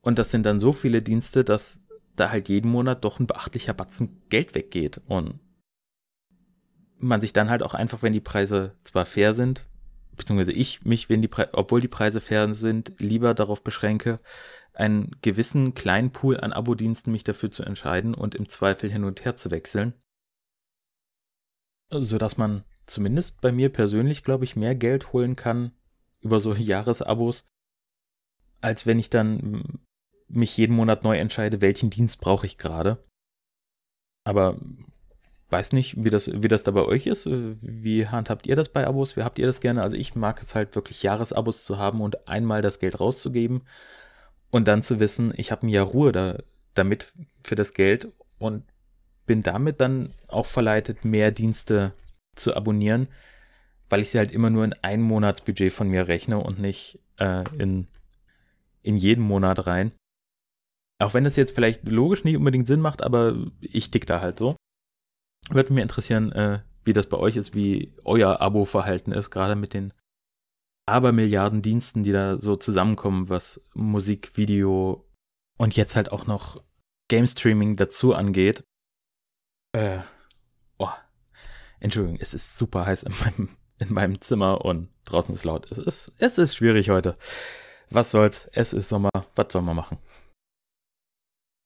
[SPEAKER 1] Und das sind dann so viele Dienste, dass da halt jeden Monat doch ein beachtlicher Batzen Geld weggeht. Und man sich dann halt auch einfach, wenn die Preise zwar fair sind, beziehungsweise ich mich, wenn die Pre obwohl die Preise fair sind, lieber darauf beschränke, einen gewissen kleinen Pool an Abo-Diensten mich dafür zu entscheiden und im Zweifel hin und her zu wechseln. Sodass man zumindest bei mir persönlich, glaube ich, mehr Geld holen kann über so Jahresabos, als wenn ich dann mich jeden Monat neu entscheide, welchen Dienst brauche ich gerade. Aber weiß nicht, wie das, wie das da bei euch ist. Wie handhabt ihr das bei Abos? Wie habt ihr das gerne? Also ich mag es halt wirklich Jahresabos zu haben und einmal das Geld rauszugeben und dann zu wissen, ich habe ein Jahr Ruhe da, damit für das Geld und bin damit dann auch verleitet, mehr Dienste zu abonnieren, weil ich sie halt immer nur in ein Monatsbudget von mir rechne und nicht äh, in, in jeden Monat rein. Auch wenn das jetzt vielleicht logisch nicht unbedingt Sinn macht, aber ich dick da halt so. Würde mich interessieren, äh, wie das bei euch ist, wie euer Abo-Verhalten ist, gerade mit den Abermilliarden Diensten, die da so zusammenkommen, was Musik, Video und jetzt halt auch noch Game Streaming dazu angeht. Äh, oh, Entschuldigung, es ist super heiß in meinem, in meinem Zimmer und draußen ist laut. Es ist, es ist schwierig heute. Was soll's? Es ist Sommer. Was soll man machen?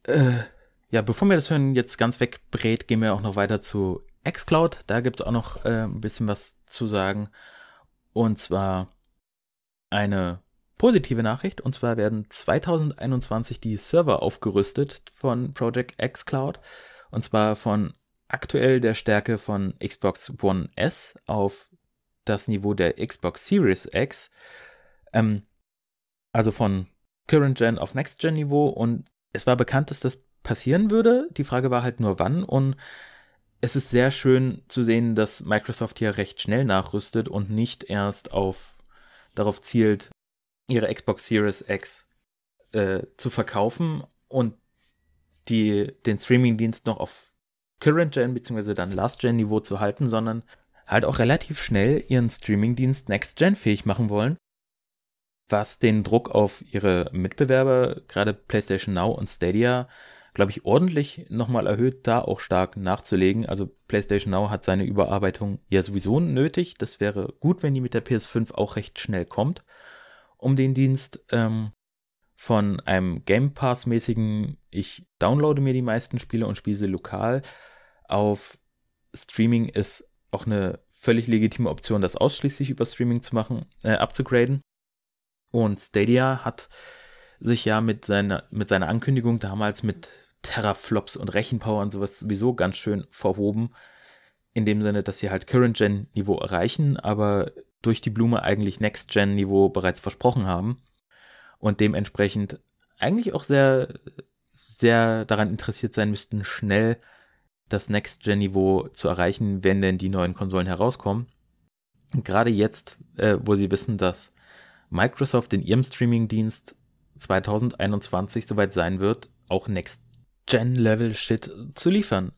[SPEAKER 1] Äh, ja, bevor wir das Hören jetzt ganz wegbrät, gehen wir auch noch weiter zu xCloud. Da gibt es auch noch äh, ein bisschen was zu sagen. Und zwar eine positive Nachricht. Und zwar werden 2021 die Server aufgerüstet von Project xCloud. Und zwar von aktuell der Stärke von Xbox One S auf das Niveau der Xbox Series X. Ähm, also von Current Gen auf Next Gen Niveau. Und es war bekannt, dass das passieren würde. Die Frage war halt nur wann. Und es ist sehr schön zu sehen, dass Microsoft hier recht schnell nachrüstet und nicht erst auf darauf zielt, ihre Xbox Series X äh, zu verkaufen und die, den Streaming-Dienst noch auf Current Gen bzw. dann Last Gen Niveau zu halten, sondern halt auch relativ schnell ihren Streaming-Dienst Next Gen fähig machen wollen, was den Druck auf ihre Mitbewerber, gerade PlayStation Now und Stadia, glaube ich, ordentlich nochmal erhöht, da auch stark nachzulegen. Also PlayStation Now hat seine Überarbeitung ja sowieso nötig. Das wäre gut, wenn die mit der PS5 auch recht schnell kommt, um den Dienst ähm, von einem Game Pass-mäßigen, ich downloade mir die meisten Spiele und spiele sie lokal, auf Streaming ist auch eine völlig legitime Option, das ausschließlich über Streaming zu machen, äh, abzugraden. Und Stadia hat sich ja mit seiner, mit seiner Ankündigung damals mit Terraflops und Rechenpower und sowas sowieso ganz schön verhoben. In dem Sinne, dass sie halt Current-Gen-Niveau erreichen, aber durch die Blume eigentlich Next-Gen-Niveau bereits versprochen haben. Und dementsprechend eigentlich auch sehr, sehr daran interessiert sein müssten, schnell das Next-Gen-Niveau zu erreichen, wenn denn die neuen Konsolen herauskommen. Und gerade jetzt, äh, wo sie wissen, dass Microsoft in ihrem Streaming-Dienst 2021 soweit sein wird, auch Next-Gen-Level-Shit zu liefern.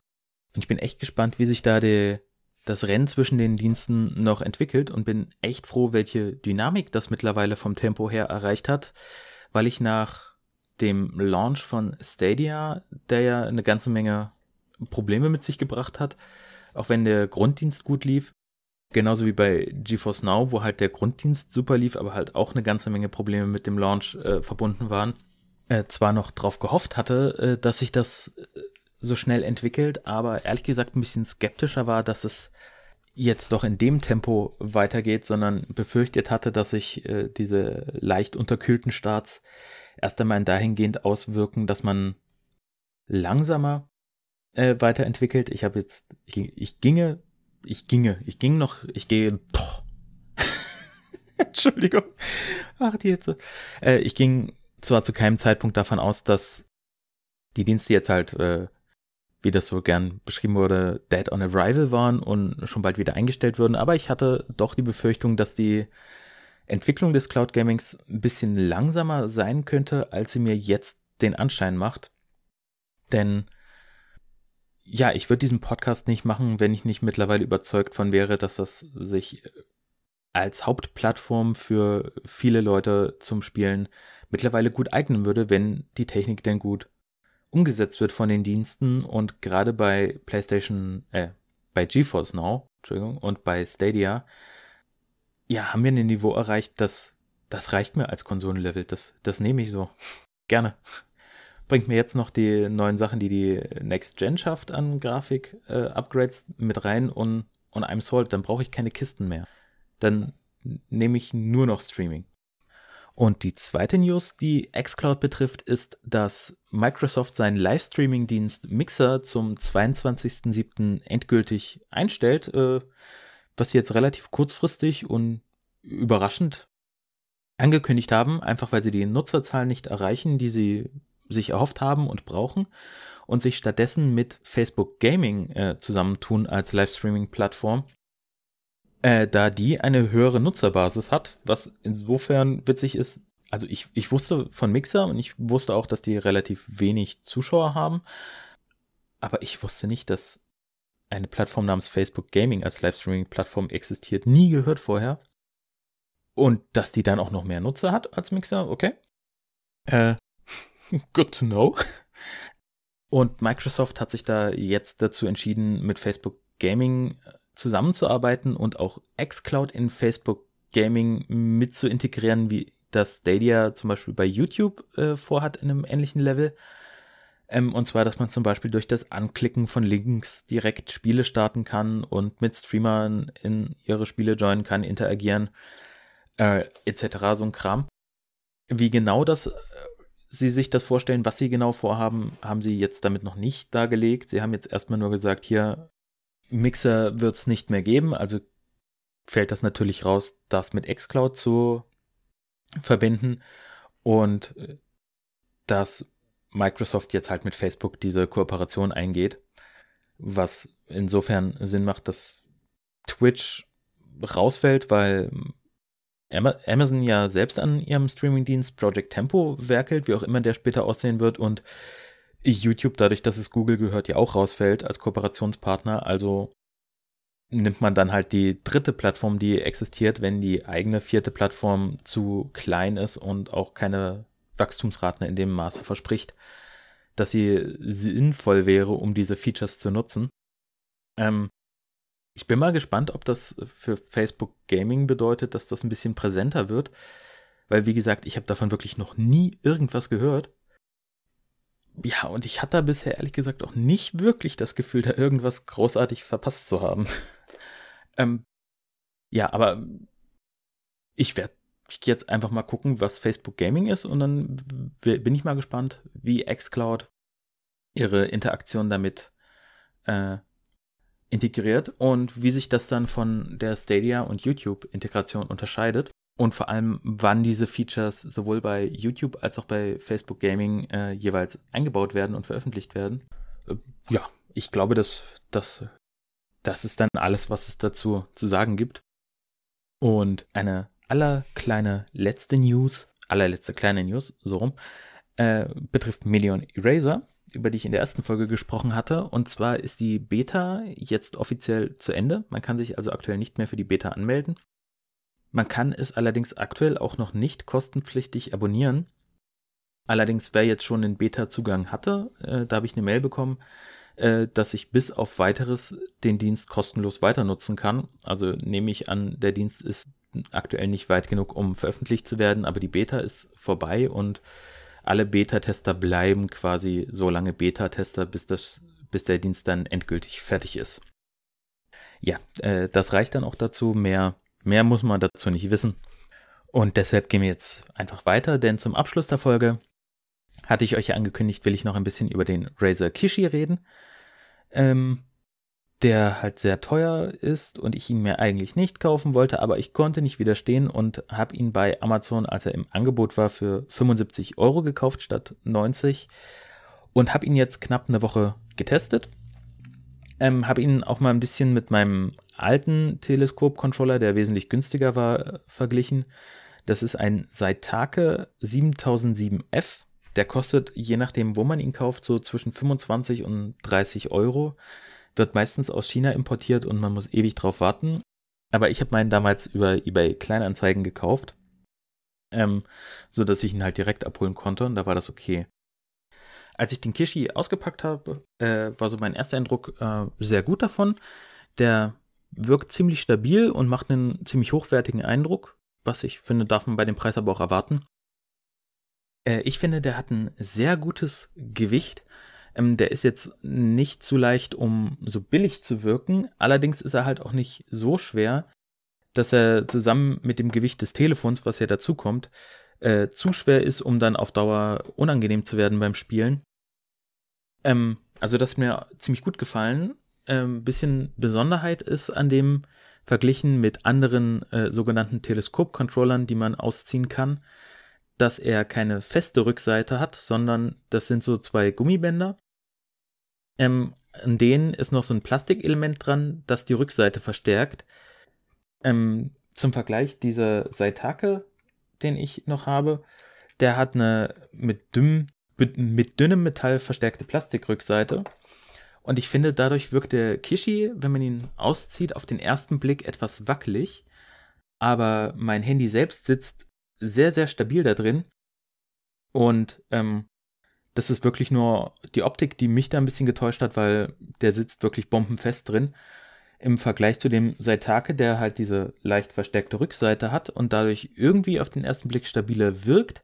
[SPEAKER 1] Und ich bin echt gespannt, wie sich da die, das Rennen zwischen den Diensten noch entwickelt und bin echt froh, welche Dynamik das mittlerweile vom Tempo her erreicht hat, weil ich nach dem Launch von Stadia, der ja eine ganze Menge Probleme mit sich gebracht hat, auch wenn der Grunddienst gut lief, Genauso wie bei GeForce Now, wo halt der Grunddienst super lief, aber halt auch eine ganze Menge Probleme mit dem Launch äh, verbunden waren. Äh, zwar noch drauf gehofft hatte, äh, dass sich das äh, so schnell entwickelt, aber ehrlich gesagt ein bisschen skeptischer war, dass es jetzt doch in dem Tempo weitergeht, sondern befürchtet hatte, dass sich äh, diese leicht unterkühlten Starts erst einmal dahingehend auswirken, dass man langsamer äh, weiterentwickelt. Ich habe jetzt, ich, ich ginge ich ginge, ich ging noch, ich gehe. Entschuldigung. Ach, die jetzt. Äh, ich ging zwar zu keinem Zeitpunkt davon aus, dass die Dienste jetzt halt, äh, wie das so gern beschrieben wurde, dead on arrival waren und schon bald wieder eingestellt würden, aber ich hatte doch die Befürchtung, dass die Entwicklung des Cloud Gamings ein bisschen langsamer sein könnte, als sie mir jetzt den Anschein macht. Denn ja, ich würde diesen Podcast nicht machen, wenn ich nicht mittlerweile überzeugt von wäre, dass das sich als Hauptplattform für viele Leute zum Spielen mittlerweile gut eignen würde, wenn die Technik denn gut umgesetzt wird von den Diensten und gerade bei PlayStation, äh, bei GeForce Now, Entschuldigung, und bei Stadia, ja, haben wir ein Niveau erreicht, das, das reicht mir als Konsolenlevel. Das, das nehme ich so. Gerne bringt mir jetzt noch die neuen Sachen, die die Next Gen schafft an Grafik-Upgrades äh, mit rein und, und I'm sold. Dann brauche ich keine Kisten mehr. Dann nehme ich nur noch Streaming. Und die zweite News, die xCloud betrifft, ist, dass Microsoft seinen Livestreaming-Dienst Mixer zum 22.07. endgültig einstellt, äh, was sie jetzt relativ kurzfristig und überraschend angekündigt haben, einfach weil sie die Nutzerzahlen nicht erreichen, die sie sich erhofft haben und brauchen und sich stattdessen mit Facebook Gaming äh, zusammentun als Livestreaming-Plattform, äh, da die eine höhere Nutzerbasis hat, was insofern witzig ist. Also ich, ich wusste von Mixer und ich wusste auch, dass die relativ wenig Zuschauer haben, aber ich wusste nicht, dass eine Plattform namens Facebook Gaming als Livestreaming-Plattform existiert, nie gehört vorher. Und dass die dann auch noch mehr Nutzer hat als Mixer, okay. Äh, good to know. Und Microsoft hat sich da jetzt dazu entschieden, mit Facebook Gaming äh, zusammenzuarbeiten und auch xCloud in Facebook Gaming mit zu integrieren, wie das Stadia zum Beispiel bei YouTube äh, vorhat in einem ähnlichen Level. Ähm, und zwar, dass man zum Beispiel durch das Anklicken von Links direkt Spiele starten kann und mit Streamern in ihre Spiele joinen kann, interagieren, äh, etc. So ein Kram. Wie genau das äh, Sie sich das vorstellen, was Sie genau vorhaben, haben Sie jetzt damit noch nicht dargelegt. Sie haben jetzt erstmal nur gesagt, hier Mixer wird es nicht mehr geben, also fällt das natürlich raus, das mit xCloud zu verbinden. Und äh, dass Microsoft jetzt halt mit Facebook diese Kooperation eingeht, was insofern Sinn macht, dass Twitch rausfällt, weil Amazon ja selbst an ihrem Streamingdienst Project Tempo werkelt, wie auch immer der später aussehen wird. Und YouTube, dadurch, dass es Google gehört, ja auch rausfällt als Kooperationspartner. Also nimmt man dann halt die dritte Plattform, die existiert, wenn die eigene vierte Plattform zu klein ist und auch keine Wachstumsraten in dem Maße verspricht, dass sie sinnvoll wäre, um diese Features zu nutzen. Ähm, ich bin mal gespannt, ob das für Facebook Gaming bedeutet, dass das ein bisschen präsenter wird, weil wie gesagt, ich habe davon wirklich noch nie irgendwas gehört. Ja, und ich hatte bisher ehrlich gesagt auch nicht wirklich das Gefühl, da irgendwas großartig verpasst zu haben. ähm, ja, aber ich werde jetzt einfach mal gucken, was Facebook Gaming ist und dann bin ich mal gespannt, wie xCloud ihre Interaktion damit äh, integriert und wie sich das dann von der Stadia und YouTube-Integration unterscheidet und vor allem, wann diese Features sowohl bei YouTube als auch bei Facebook Gaming äh, jeweils eingebaut werden und veröffentlicht werden. Äh, ja, ich glaube, dass das, das ist dann alles, was es dazu zu sagen gibt. Und eine allerkleine letzte News, allerletzte kleine News, so rum, äh, betrifft Million Eraser über die ich in der ersten Folge gesprochen hatte. Und zwar ist die Beta jetzt offiziell zu Ende. Man kann sich also aktuell nicht mehr für die Beta anmelden. Man kann es allerdings aktuell auch noch nicht kostenpflichtig abonnieren. Allerdings, wer jetzt schon den Beta-Zugang hatte, äh, da habe ich eine Mail bekommen, äh, dass ich bis auf weiteres den Dienst kostenlos weiter nutzen kann. Also nehme ich an, der Dienst ist aktuell nicht weit genug, um veröffentlicht zu werden, aber die Beta ist vorbei und alle Beta-Tester bleiben quasi so lange Beta-Tester, bis, bis der Dienst dann endgültig fertig ist. Ja, äh, das reicht dann auch dazu. Mehr, mehr muss man dazu nicht wissen. Und deshalb gehen wir jetzt einfach weiter, denn zum Abschluss der Folge hatte ich euch ja angekündigt, will ich noch ein bisschen über den Razer Kishi reden. Ähm, der halt sehr teuer ist und ich ihn mir eigentlich nicht kaufen wollte, aber ich konnte nicht widerstehen und habe ihn bei Amazon, als er im Angebot war, für 75 Euro gekauft statt 90 und habe ihn jetzt knapp eine Woche getestet. Ähm, habe ihn auch mal ein bisschen mit meinem alten Teleskop-Controller, der wesentlich günstiger war, verglichen. Das ist ein Saitake 7007F. Der kostet, je nachdem, wo man ihn kauft, so zwischen 25 und 30 Euro wird meistens aus China importiert und man muss ewig drauf warten. Aber ich habe meinen damals über eBay Kleinanzeigen gekauft, ähm, so dass ich ihn halt direkt abholen konnte und da war das okay. Als ich den Kishi ausgepackt habe, äh, war so mein erster Eindruck äh, sehr gut davon. Der wirkt ziemlich stabil und macht einen ziemlich hochwertigen Eindruck, was ich finde, darf man bei dem Preis aber auch erwarten. Äh, ich finde, der hat ein sehr gutes Gewicht. Ähm, der ist jetzt nicht zu leicht, um so billig zu wirken. Allerdings ist er halt auch nicht so schwer, dass er zusammen mit dem Gewicht des Telefons, was ja dazu kommt, äh, zu schwer ist, um dann auf Dauer unangenehm zu werden beim Spielen. Ähm, also das hat mir ziemlich gut gefallen. Ähm, bisschen Besonderheit ist an dem verglichen mit anderen äh, sogenannten Teleskop-Controllern, die man ausziehen kann, dass er keine feste Rückseite hat, sondern das sind so zwei Gummibänder. Ähm, an denen ist noch so ein Plastikelement dran, das die Rückseite verstärkt. Ähm, zum Vergleich, dieser Saitake, den ich noch habe, der hat eine mit, dünn, mit dünnem Metall verstärkte Plastikrückseite. Und ich finde, dadurch wirkt der Kishi, wenn man ihn auszieht, auf den ersten Blick etwas wackelig. Aber mein Handy selbst sitzt sehr, sehr stabil da drin. Und ähm, das ist wirklich nur die Optik, die mich da ein bisschen getäuscht hat, weil der sitzt wirklich bombenfest drin. Im Vergleich zu dem Seitake, der halt diese leicht verstärkte Rückseite hat und dadurch irgendwie auf den ersten Blick stabiler wirkt,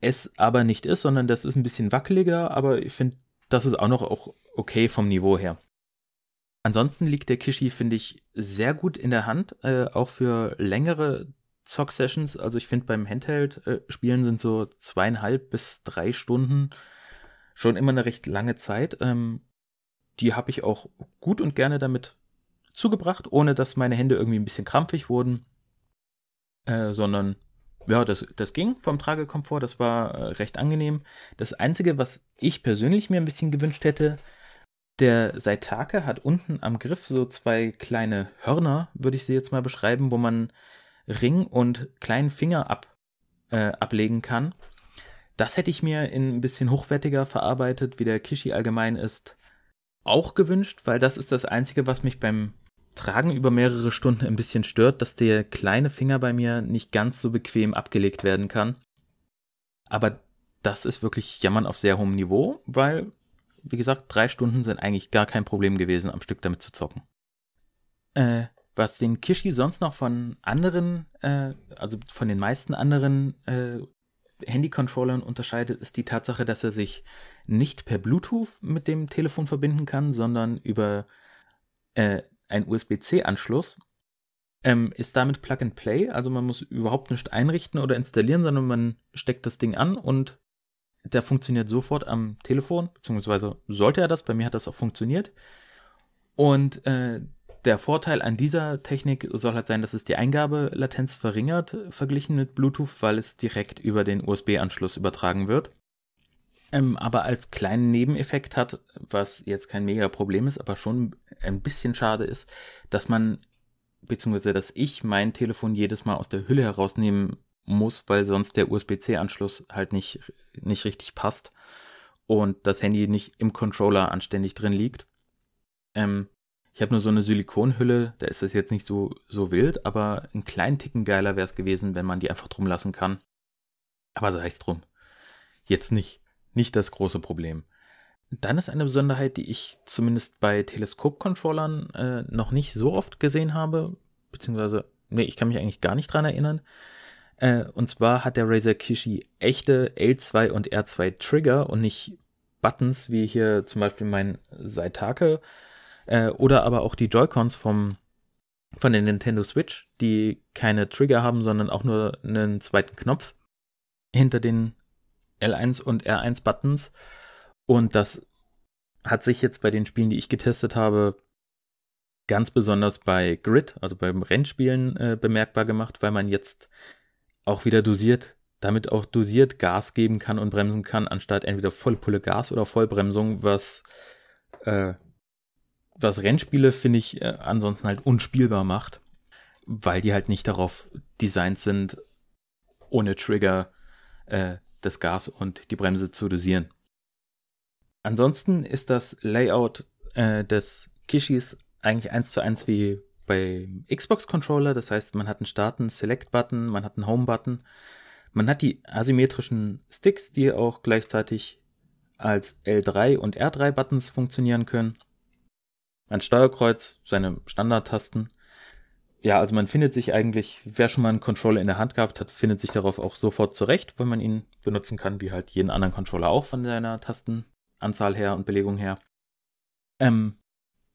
[SPEAKER 1] es aber nicht ist, sondern das ist ein bisschen wackeliger, aber ich finde, das ist auch noch auch okay vom Niveau her. Ansonsten liegt der Kishi, finde ich, sehr gut in der Hand, äh, auch für längere Zock-Sessions. Also ich finde beim Handheld-Spielen sind so zweieinhalb bis drei Stunden schon immer eine recht lange Zeit. Ähm, die habe ich auch gut und gerne damit zugebracht, ohne dass meine Hände irgendwie ein bisschen krampfig wurden, äh, sondern ja, das, das ging vom Tragekomfort, das war äh, recht angenehm. Das Einzige, was ich persönlich mir ein bisschen gewünscht hätte, der Seitake hat unten am Griff so zwei kleine Hörner, würde ich sie jetzt mal beschreiben, wo man Ring und kleinen Finger ab, äh, ablegen kann. Das hätte ich mir in ein bisschen hochwertiger verarbeitet, wie der Kishi allgemein ist, auch gewünscht, weil das ist das Einzige, was mich beim Tragen über mehrere Stunden ein bisschen stört, dass der kleine Finger bei mir nicht ganz so bequem abgelegt werden kann. Aber das ist wirklich Jammern auf sehr hohem Niveau, weil, wie gesagt, drei Stunden sind eigentlich gar kein Problem gewesen, am Stück damit zu zocken. Äh, was den Kishi sonst noch von anderen, äh, also von den meisten anderen äh, Handy-Controllern unterscheidet, ist die Tatsache, dass er sich nicht per Bluetooth mit dem Telefon verbinden kann, sondern über äh, einen USB-C-Anschluss. Ähm, ist damit Plug and Play, also man muss überhaupt nicht einrichten oder installieren, sondern man steckt das Ding an und der funktioniert sofort am Telefon, beziehungsweise sollte er das, bei mir hat das auch funktioniert. Und äh, der Vorteil an dieser Technik soll halt sein, dass es die Eingabelatenz verringert, verglichen mit Bluetooth, weil es direkt über den USB-Anschluss übertragen wird. Ähm, aber als kleinen Nebeneffekt hat, was jetzt kein mega Problem ist, aber schon ein bisschen schade ist, dass man, beziehungsweise dass ich mein Telefon jedes Mal aus der Hülle herausnehmen muss, weil sonst der USB-C-Anschluss halt nicht, nicht richtig passt und das Handy nicht im Controller anständig drin liegt. Ähm, ich habe nur so eine Silikonhülle, da ist es jetzt nicht so, so wild, aber einen kleinen Ticken geiler wäre es gewesen, wenn man die einfach drum lassen kann. Aber sei es drum. Jetzt nicht. Nicht das große Problem. Dann ist eine Besonderheit, die ich zumindest bei Teleskop-Controllern äh, noch nicht so oft gesehen habe, beziehungsweise, nee, ich kann mich eigentlich gar nicht dran erinnern. Äh, und zwar hat der Razer Kishi echte L2 und R2 Trigger und nicht Buttons, wie hier zum Beispiel mein Saitake äh, oder aber auch die Joy-Cons vom, von der Nintendo Switch, die keine Trigger haben, sondern auch nur einen zweiten Knopf hinter den L1 und R1 Buttons. Und das hat sich jetzt bei den Spielen, die ich getestet habe, ganz besonders bei Grid, also beim Rennspielen, äh, bemerkbar gemacht, weil man jetzt auch wieder dosiert, damit auch dosiert Gas geben kann und bremsen kann, anstatt entweder Vollpulle Gas oder Vollbremsung, was äh, was Rennspiele, finde ich, äh, ansonsten halt unspielbar macht, weil die halt nicht darauf designt sind, ohne Trigger äh, das Gas und die Bremse zu dosieren. Ansonsten ist das Layout äh, des Kishis eigentlich eins zu eins wie bei Xbox-Controller. Das heißt, man hat einen Start, einen Select-Button, man hat einen Home-Button. Man hat die asymmetrischen Sticks, die auch gleichzeitig als L3 und R3-Buttons funktionieren können ein Steuerkreuz, seine Standardtasten. Ja, also man findet sich eigentlich, wer schon mal einen Controller in der Hand gehabt hat, findet sich darauf auch sofort zurecht, weil man ihn benutzen kann, wie halt jeden anderen Controller auch von seiner Tastenanzahl her und Belegung her. Ähm,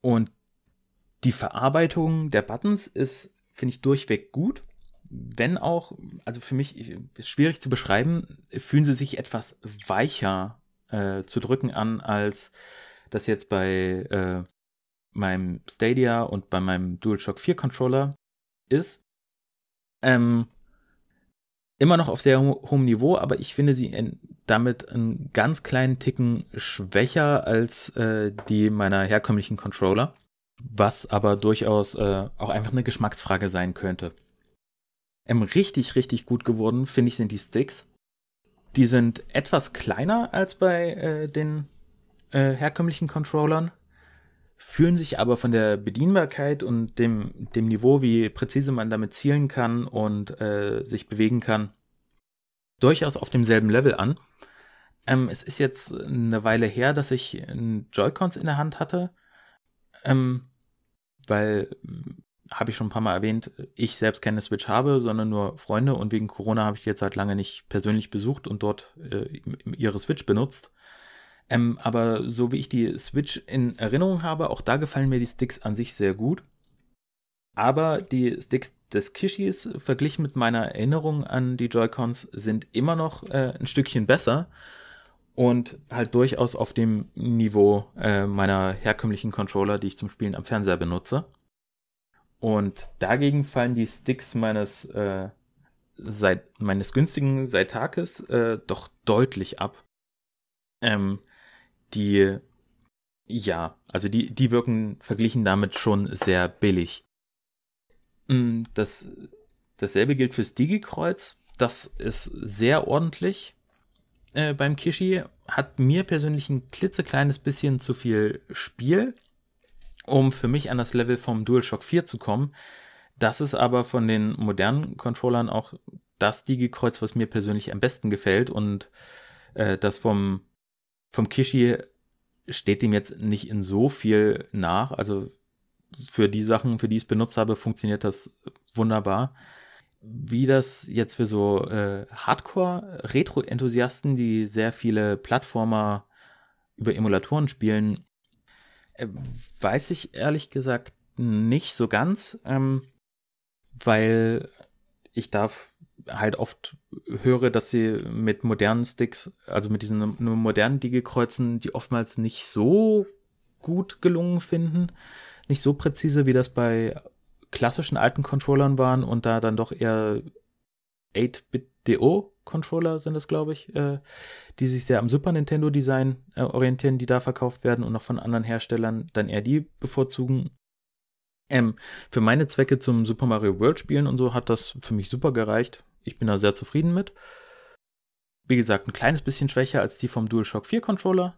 [SPEAKER 1] und die Verarbeitung der Buttons ist, finde ich, durchweg gut. Wenn auch, also für mich schwierig zu beschreiben, fühlen sie sich etwas weicher äh, zu drücken an, als das jetzt bei äh, meinem Stadia und bei meinem DualShock 4 Controller ist. Ähm, immer noch auf sehr ho hohem Niveau, aber ich finde sie in, damit einen ganz kleinen Ticken schwächer als äh, die meiner herkömmlichen Controller, was aber durchaus äh, auch einfach eine Geschmacksfrage sein könnte. Ähm, richtig, richtig gut geworden, finde ich, sind die Sticks. Die sind etwas kleiner als bei äh, den äh, herkömmlichen Controllern, fühlen sich aber von der Bedienbarkeit und dem, dem Niveau, wie präzise man damit zielen kann und äh, sich bewegen kann, durchaus auf demselben Level an. Ähm, es ist jetzt eine Weile her, dass ich Joy-Cons in der Hand hatte, ähm, weil, habe ich schon ein paar Mal erwähnt, ich selbst keine Switch habe, sondern nur Freunde und wegen Corona habe ich die jetzt seit lange nicht persönlich besucht und dort äh, ihre Switch benutzt. Ähm, aber so wie ich die Switch in Erinnerung habe, auch da gefallen mir die Sticks an sich sehr gut. Aber die Sticks des Kishis verglichen mit meiner Erinnerung an die Joy-Cons sind immer noch äh, ein Stückchen besser und halt durchaus auf dem Niveau äh, meiner herkömmlichen Controller, die ich zum Spielen am Fernseher benutze. Und dagegen fallen die Sticks meines, äh, seit, meines günstigen Seitakes äh, doch deutlich ab. Ähm, die, ja, also die, die wirken verglichen damit schon sehr billig. Mm, das, dasselbe gilt fürs Digi-Kreuz. Das ist sehr ordentlich äh, beim Kishi. Hat mir persönlich ein klitzekleines bisschen zu viel Spiel, um für mich an das Level vom DualShock 4 zu kommen. Das ist aber von den modernen Controllern auch das Digi-Kreuz, was mir persönlich am besten gefällt und äh, das vom, vom Kishi steht dem jetzt nicht in so viel nach. Also für die Sachen, für die ich es benutzt habe, funktioniert das wunderbar. Wie das jetzt für so äh, Hardcore-Retro-Enthusiasten, die sehr viele Plattformer über Emulatoren spielen, äh, weiß ich ehrlich gesagt nicht so ganz, ähm, weil ich darf halt oft höre, dass sie mit modernen Sticks, also mit diesen nur modernen Digi-Kreuzen, die oftmals nicht so gut gelungen finden nicht so präzise, wie das bei klassischen alten Controllern waren und da dann doch eher 8-Bit-DO-Controller sind das, glaube ich, äh, die sich sehr am Super Nintendo-Design äh, orientieren, die da verkauft werden und noch von anderen Herstellern dann eher die bevorzugen. Ähm, für meine Zwecke zum Super Mario World spielen und so hat das für mich super gereicht. Ich bin da sehr zufrieden mit. Wie gesagt, ein kleines bisschen schwächer als die vom DualShock 4 Controller.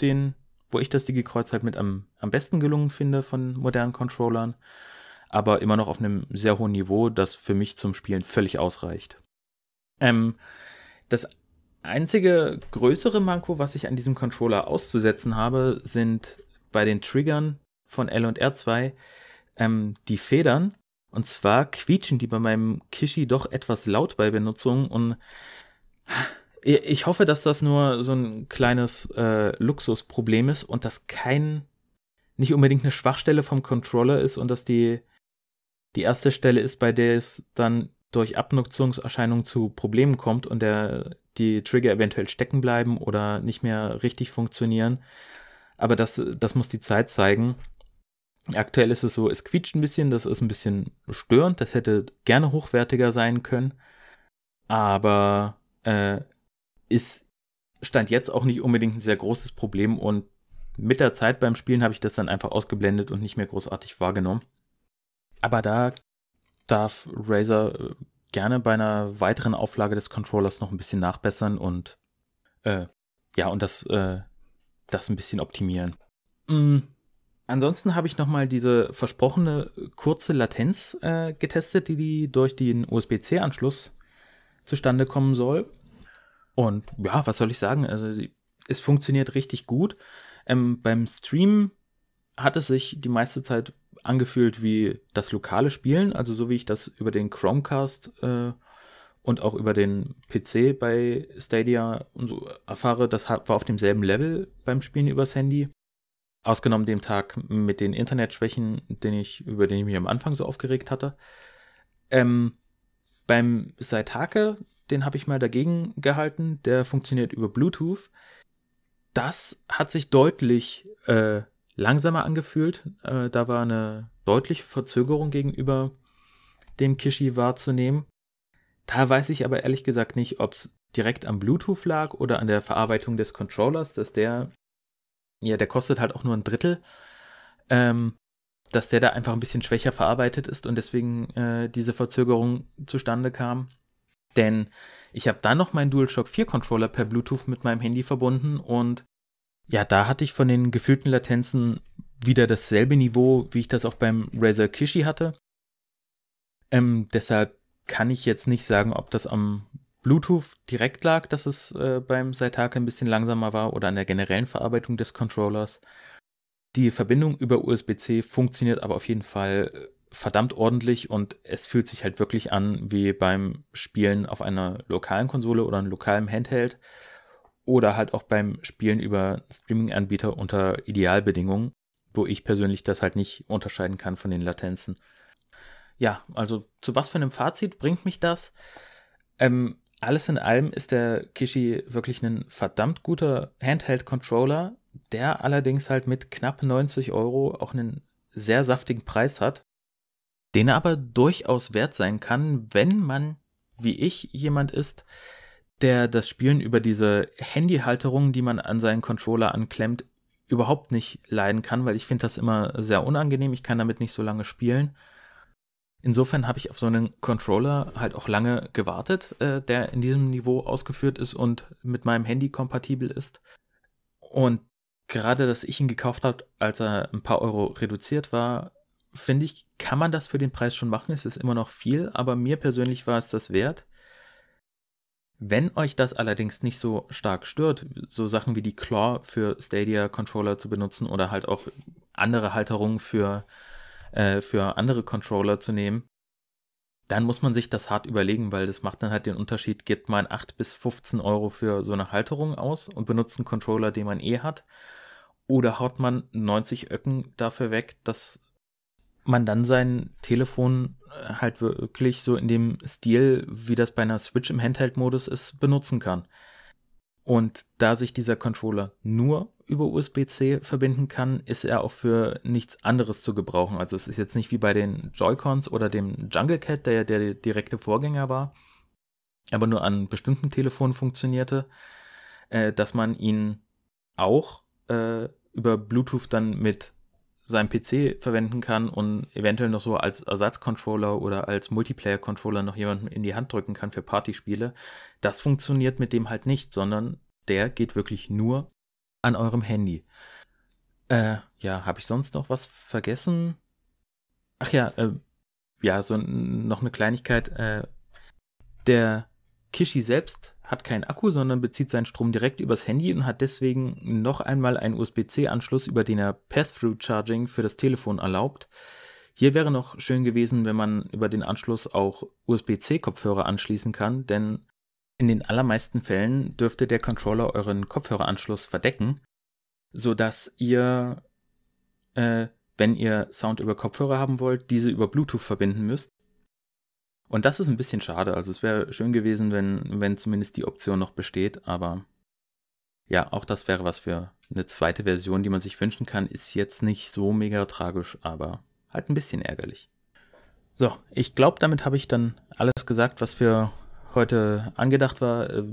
[SPEAKER 1] Den wo ich das Digi-Kreuz halt mit am, am besten gelungen finde von modernen Controllern, aber immer noch auf einem sehr hohen Niveau, das für mich zum Spielen völlig ausreicht. Ähm, das einzige größere Manko, was ich an diesem Controller auszusetzen habe, sind bei den Triggern von L und R2 ähm, die Federn. Und zwar quietschen die bei meinem Kishi doch etwas laut bei Benutzung und ich hoffe, dass das nur so ein kleines äh, Luxusproblem ist und dass kein, nicht unbedingt eine Schwachstelle vom Controller ist und dass die, die erste Stelle ist, bei der es dann durch Abnutzungserscheinungen zu Problemen kommt und der, die Trigger eventuell stecken bleiben oder nicht mehr richtig funktionieren. Aber das, das muss die Zeit zeigen. Aktuell ist es so, es quietscht ein bisschen, das ist ein bisschen störend, das hätte gerne hochwertiger sein können. Aber äh, ist Stand jetzt auch nicht unbedingt ein sehr großes Problem und mit der Zeit beim Spielen habe ich das dann einfach ausgeblendet und nicht mehr großartig wahrgenommen. Aber da darf Razer äh, gerne bei einer weiteren Auflage des Controllers noch ein bisschen nachbessern und äh, ja, und das, äh, das ein bisschen optimieren. Mm. Ansonsten habe ich nochmal diese versprochene kurze Latenz äh, getestet, die, die durch den USB-C-Anschluss zustande kommen soll. Und ja, was soll ich sagen? Also es funktioniert richtig gut. Ähm, beim Stream hat es sich die meiste Zeit angefühlt wie das lokale Spielen, also so wie ich das über den Chromecast äh, und auch über den PC bei Stadia und so erfahre, das war auf demselben Level beim Spielen übers Handy. Ausgenommen dem Tag mit den Internetschwächen, den ich, über den ich mich am Anfang so aufgeregt hatte. Ähm, beim Saitake den habe ich mal dagegen gehalten. Der funktioniert über Bluetooth. Das hat sich deutlich äh, langsamer angefühlt. Äh, da war eine deutliche Verzögerung gegenüber dem Kishi wahrzunehmen. Da weiß ich aber ehrlich gesagt nicht, ob es direkt am Bluetooth lag oder an der Verarbeitung des Controllers, dass der, ja, der kostet halt auch nur ein Drittel, ähm, dass der da einfach ein bisschen schwächer verarbeitet ist und deswegen äh, diese Verzögerung zustande kam. Denn ich habe dann noch meinen DualShock 4 Controller per Bluetooth mit meinem Handy verbunden und ja, da hatte ich von den gefühlten Latenzen wieder dasselbe Niveau, wie ich das auch beim Razer Kishi hatte. Ähm, deshalb kann ich jetzt nicht sagen, ob das am Bluetooth direkt lag, dass es äh, beim Saitake ein bisschen langsamer war oder an der generellen Verarbeitung des Controllers. Die Verbindung über USB-C funktioniert aber auf jeden Fall äh, verdammt ordentlich und es fühlt sich halt wirklich an wie beim Spielen auf einer lokalen Konsole oder einem lokalen Handheld oder halt auch beim Spielen über Streaming-Anbieter unter Idealbedingungen, wo ich persönlich das halt nicht unterscheiden kann von den Latenzen. Ja, also zu was für einem Fazit bringt mich das? Ähm, alles in allem ist der Kishi wirklich ein verdammt guter Handheld-Controller, der allerdings halt mit knapp 90 Euro auch einen sehr saftigen Preis hat, den er aber durchaus wert sein kann, wenn man, wie ich, jemand ist, der das Spielen über diese Handyhalterung, die man an seinen Controller anklemmt, überhaupt nicht leiden kann, weil ich finde das immer sehr unangenehm. Ich kann damit nicht so lange spielen. Insofern habe ich auf so einen Controller halt auch lange gewartet, äh, der in diesem Niveau ausgeführt ist und mit meinem Handy kompatibel ist. Und gerade, dass ich ihn gekauft habe, als er ein paar Euro reduziert war, finde ich, kann man das für den Preis schon machen. Es ist immer noch viel, aber mir persönlich war es das wert. Wenn euch das allerdings nicht so stark stört, so Sachen wie die Claw für Stadia Controller zu benutzen oder halt auch andere Halterungen für äh, für andere Controller zu nehmen, dann muss man sich das hart überlegen, weil das macht dann halt den Unterschied, gibt man 8 bis 15 Euro für so eine Halterung aus und benutzt einen Controller, den man eh hat, oder haut man 90 Öcken dafür weg, dass man dann sein Telefon äh, halt wirklich so in dem Stil, wie das bei einer Switch im Handheld-Modus ist, benutzen kann. Und da sich dieser Controller nur über USB-C verbinden kann, ist er auch für nichts anderes zu gebrauchen. Also es ist jetzt nicht wie bei den Joy-Cons oder dem Jungle Cat, der ja der direkte Vorgänger war, aber nur an bestimmten Telefonen funktionierte, äh, dass man ihn auch äh, über Bluetooth dann mit seinem PC verwenden kann und eventuell noch so als Ersatzcontroller oder als Multiplayer-Controller noch jemandem in die Hand drücken kann für Partyspiele. Das funktioniert mit dem halt nicht, sondern der geht wirklich nur an eurem Handy. Äh, ja, habe ich sonst noch was vergessen? Ach ja, äh, ja, so noch eine Kleinigkeit. Äh, der Kishi selbst hat keinen Akku, sondern bezieht seinen Strom direkt übers Handy und hat deswegen noch einmal einen USB-C-Anschluss, über den er Pass-Through-Charging für das Telefon erlaubt. Hier wäre noch schön gewesen, wenn man über den Anschluss auch USB-C-Kopfhörer anschließen kann, denn in den allermeisten Fällen dürfte der Controller euren Kopfhöreranschluss verdecken, sodass ihr, äh, wenn ihr Sound über Kopfhörer haben wollt, diese über Bluetooth verbinden müsst. Und das ist ein bisschen schade. Also es wäre schön gewesen, wenn, wenn zumindest die Option noch besteht, aber ja, auch das wäre was für eine zweite Version, die man sich wünschen kann. Ist jetzt nicht so mega tragisch, aber halt ein bisschen ärgerlich. So, ich glaube, damit habe ich dann alles gesagt, was für heute angedacht war. Äh,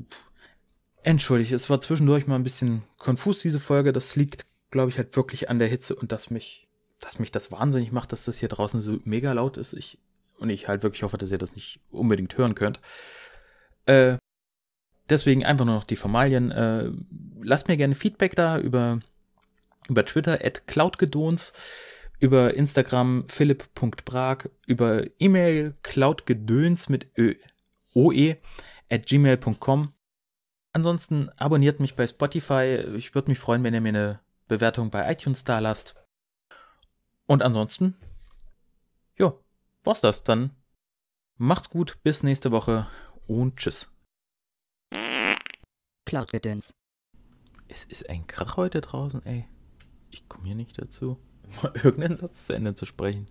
[SPEAKER 1] entschuldigt, es war zwischendurch mal ein bisschen konfus, diese Folge. Das liegt, glaube ich, halt wirklich an der Hitze und dass mich, dass mich das wahnsinnig macht, dass das hier draußen so mega laut ist. Ich, und ich halt wirklich hoffe, dass ihr das nicht unbedingt hören könnt. Äh, deswegen einfach nur noch die Formalien. Äh, lasst mir gerne Feedback da über, über Twitter at cloudgedons, über Instagram philipp.brag, über E-Mail cloudgedöns mit Ö oe at gmail.com. Ansonsten abonniert mich bei Spotify. Ich würde mich freuen, wenn ihr mir eine Bewertung bei iTunes da lasst. Und ansonsten, jo, war's das. Dann macht's gut, bis nächste Woche und tschüss.
[SPEAKER 2] Cloud-Gedöns.
[SPEAKER 1] Es ist ein Krach heute draußen, ey. Ich komme hier nicht dazu, mal irgendeinen Satz zu Ende zu sprechen.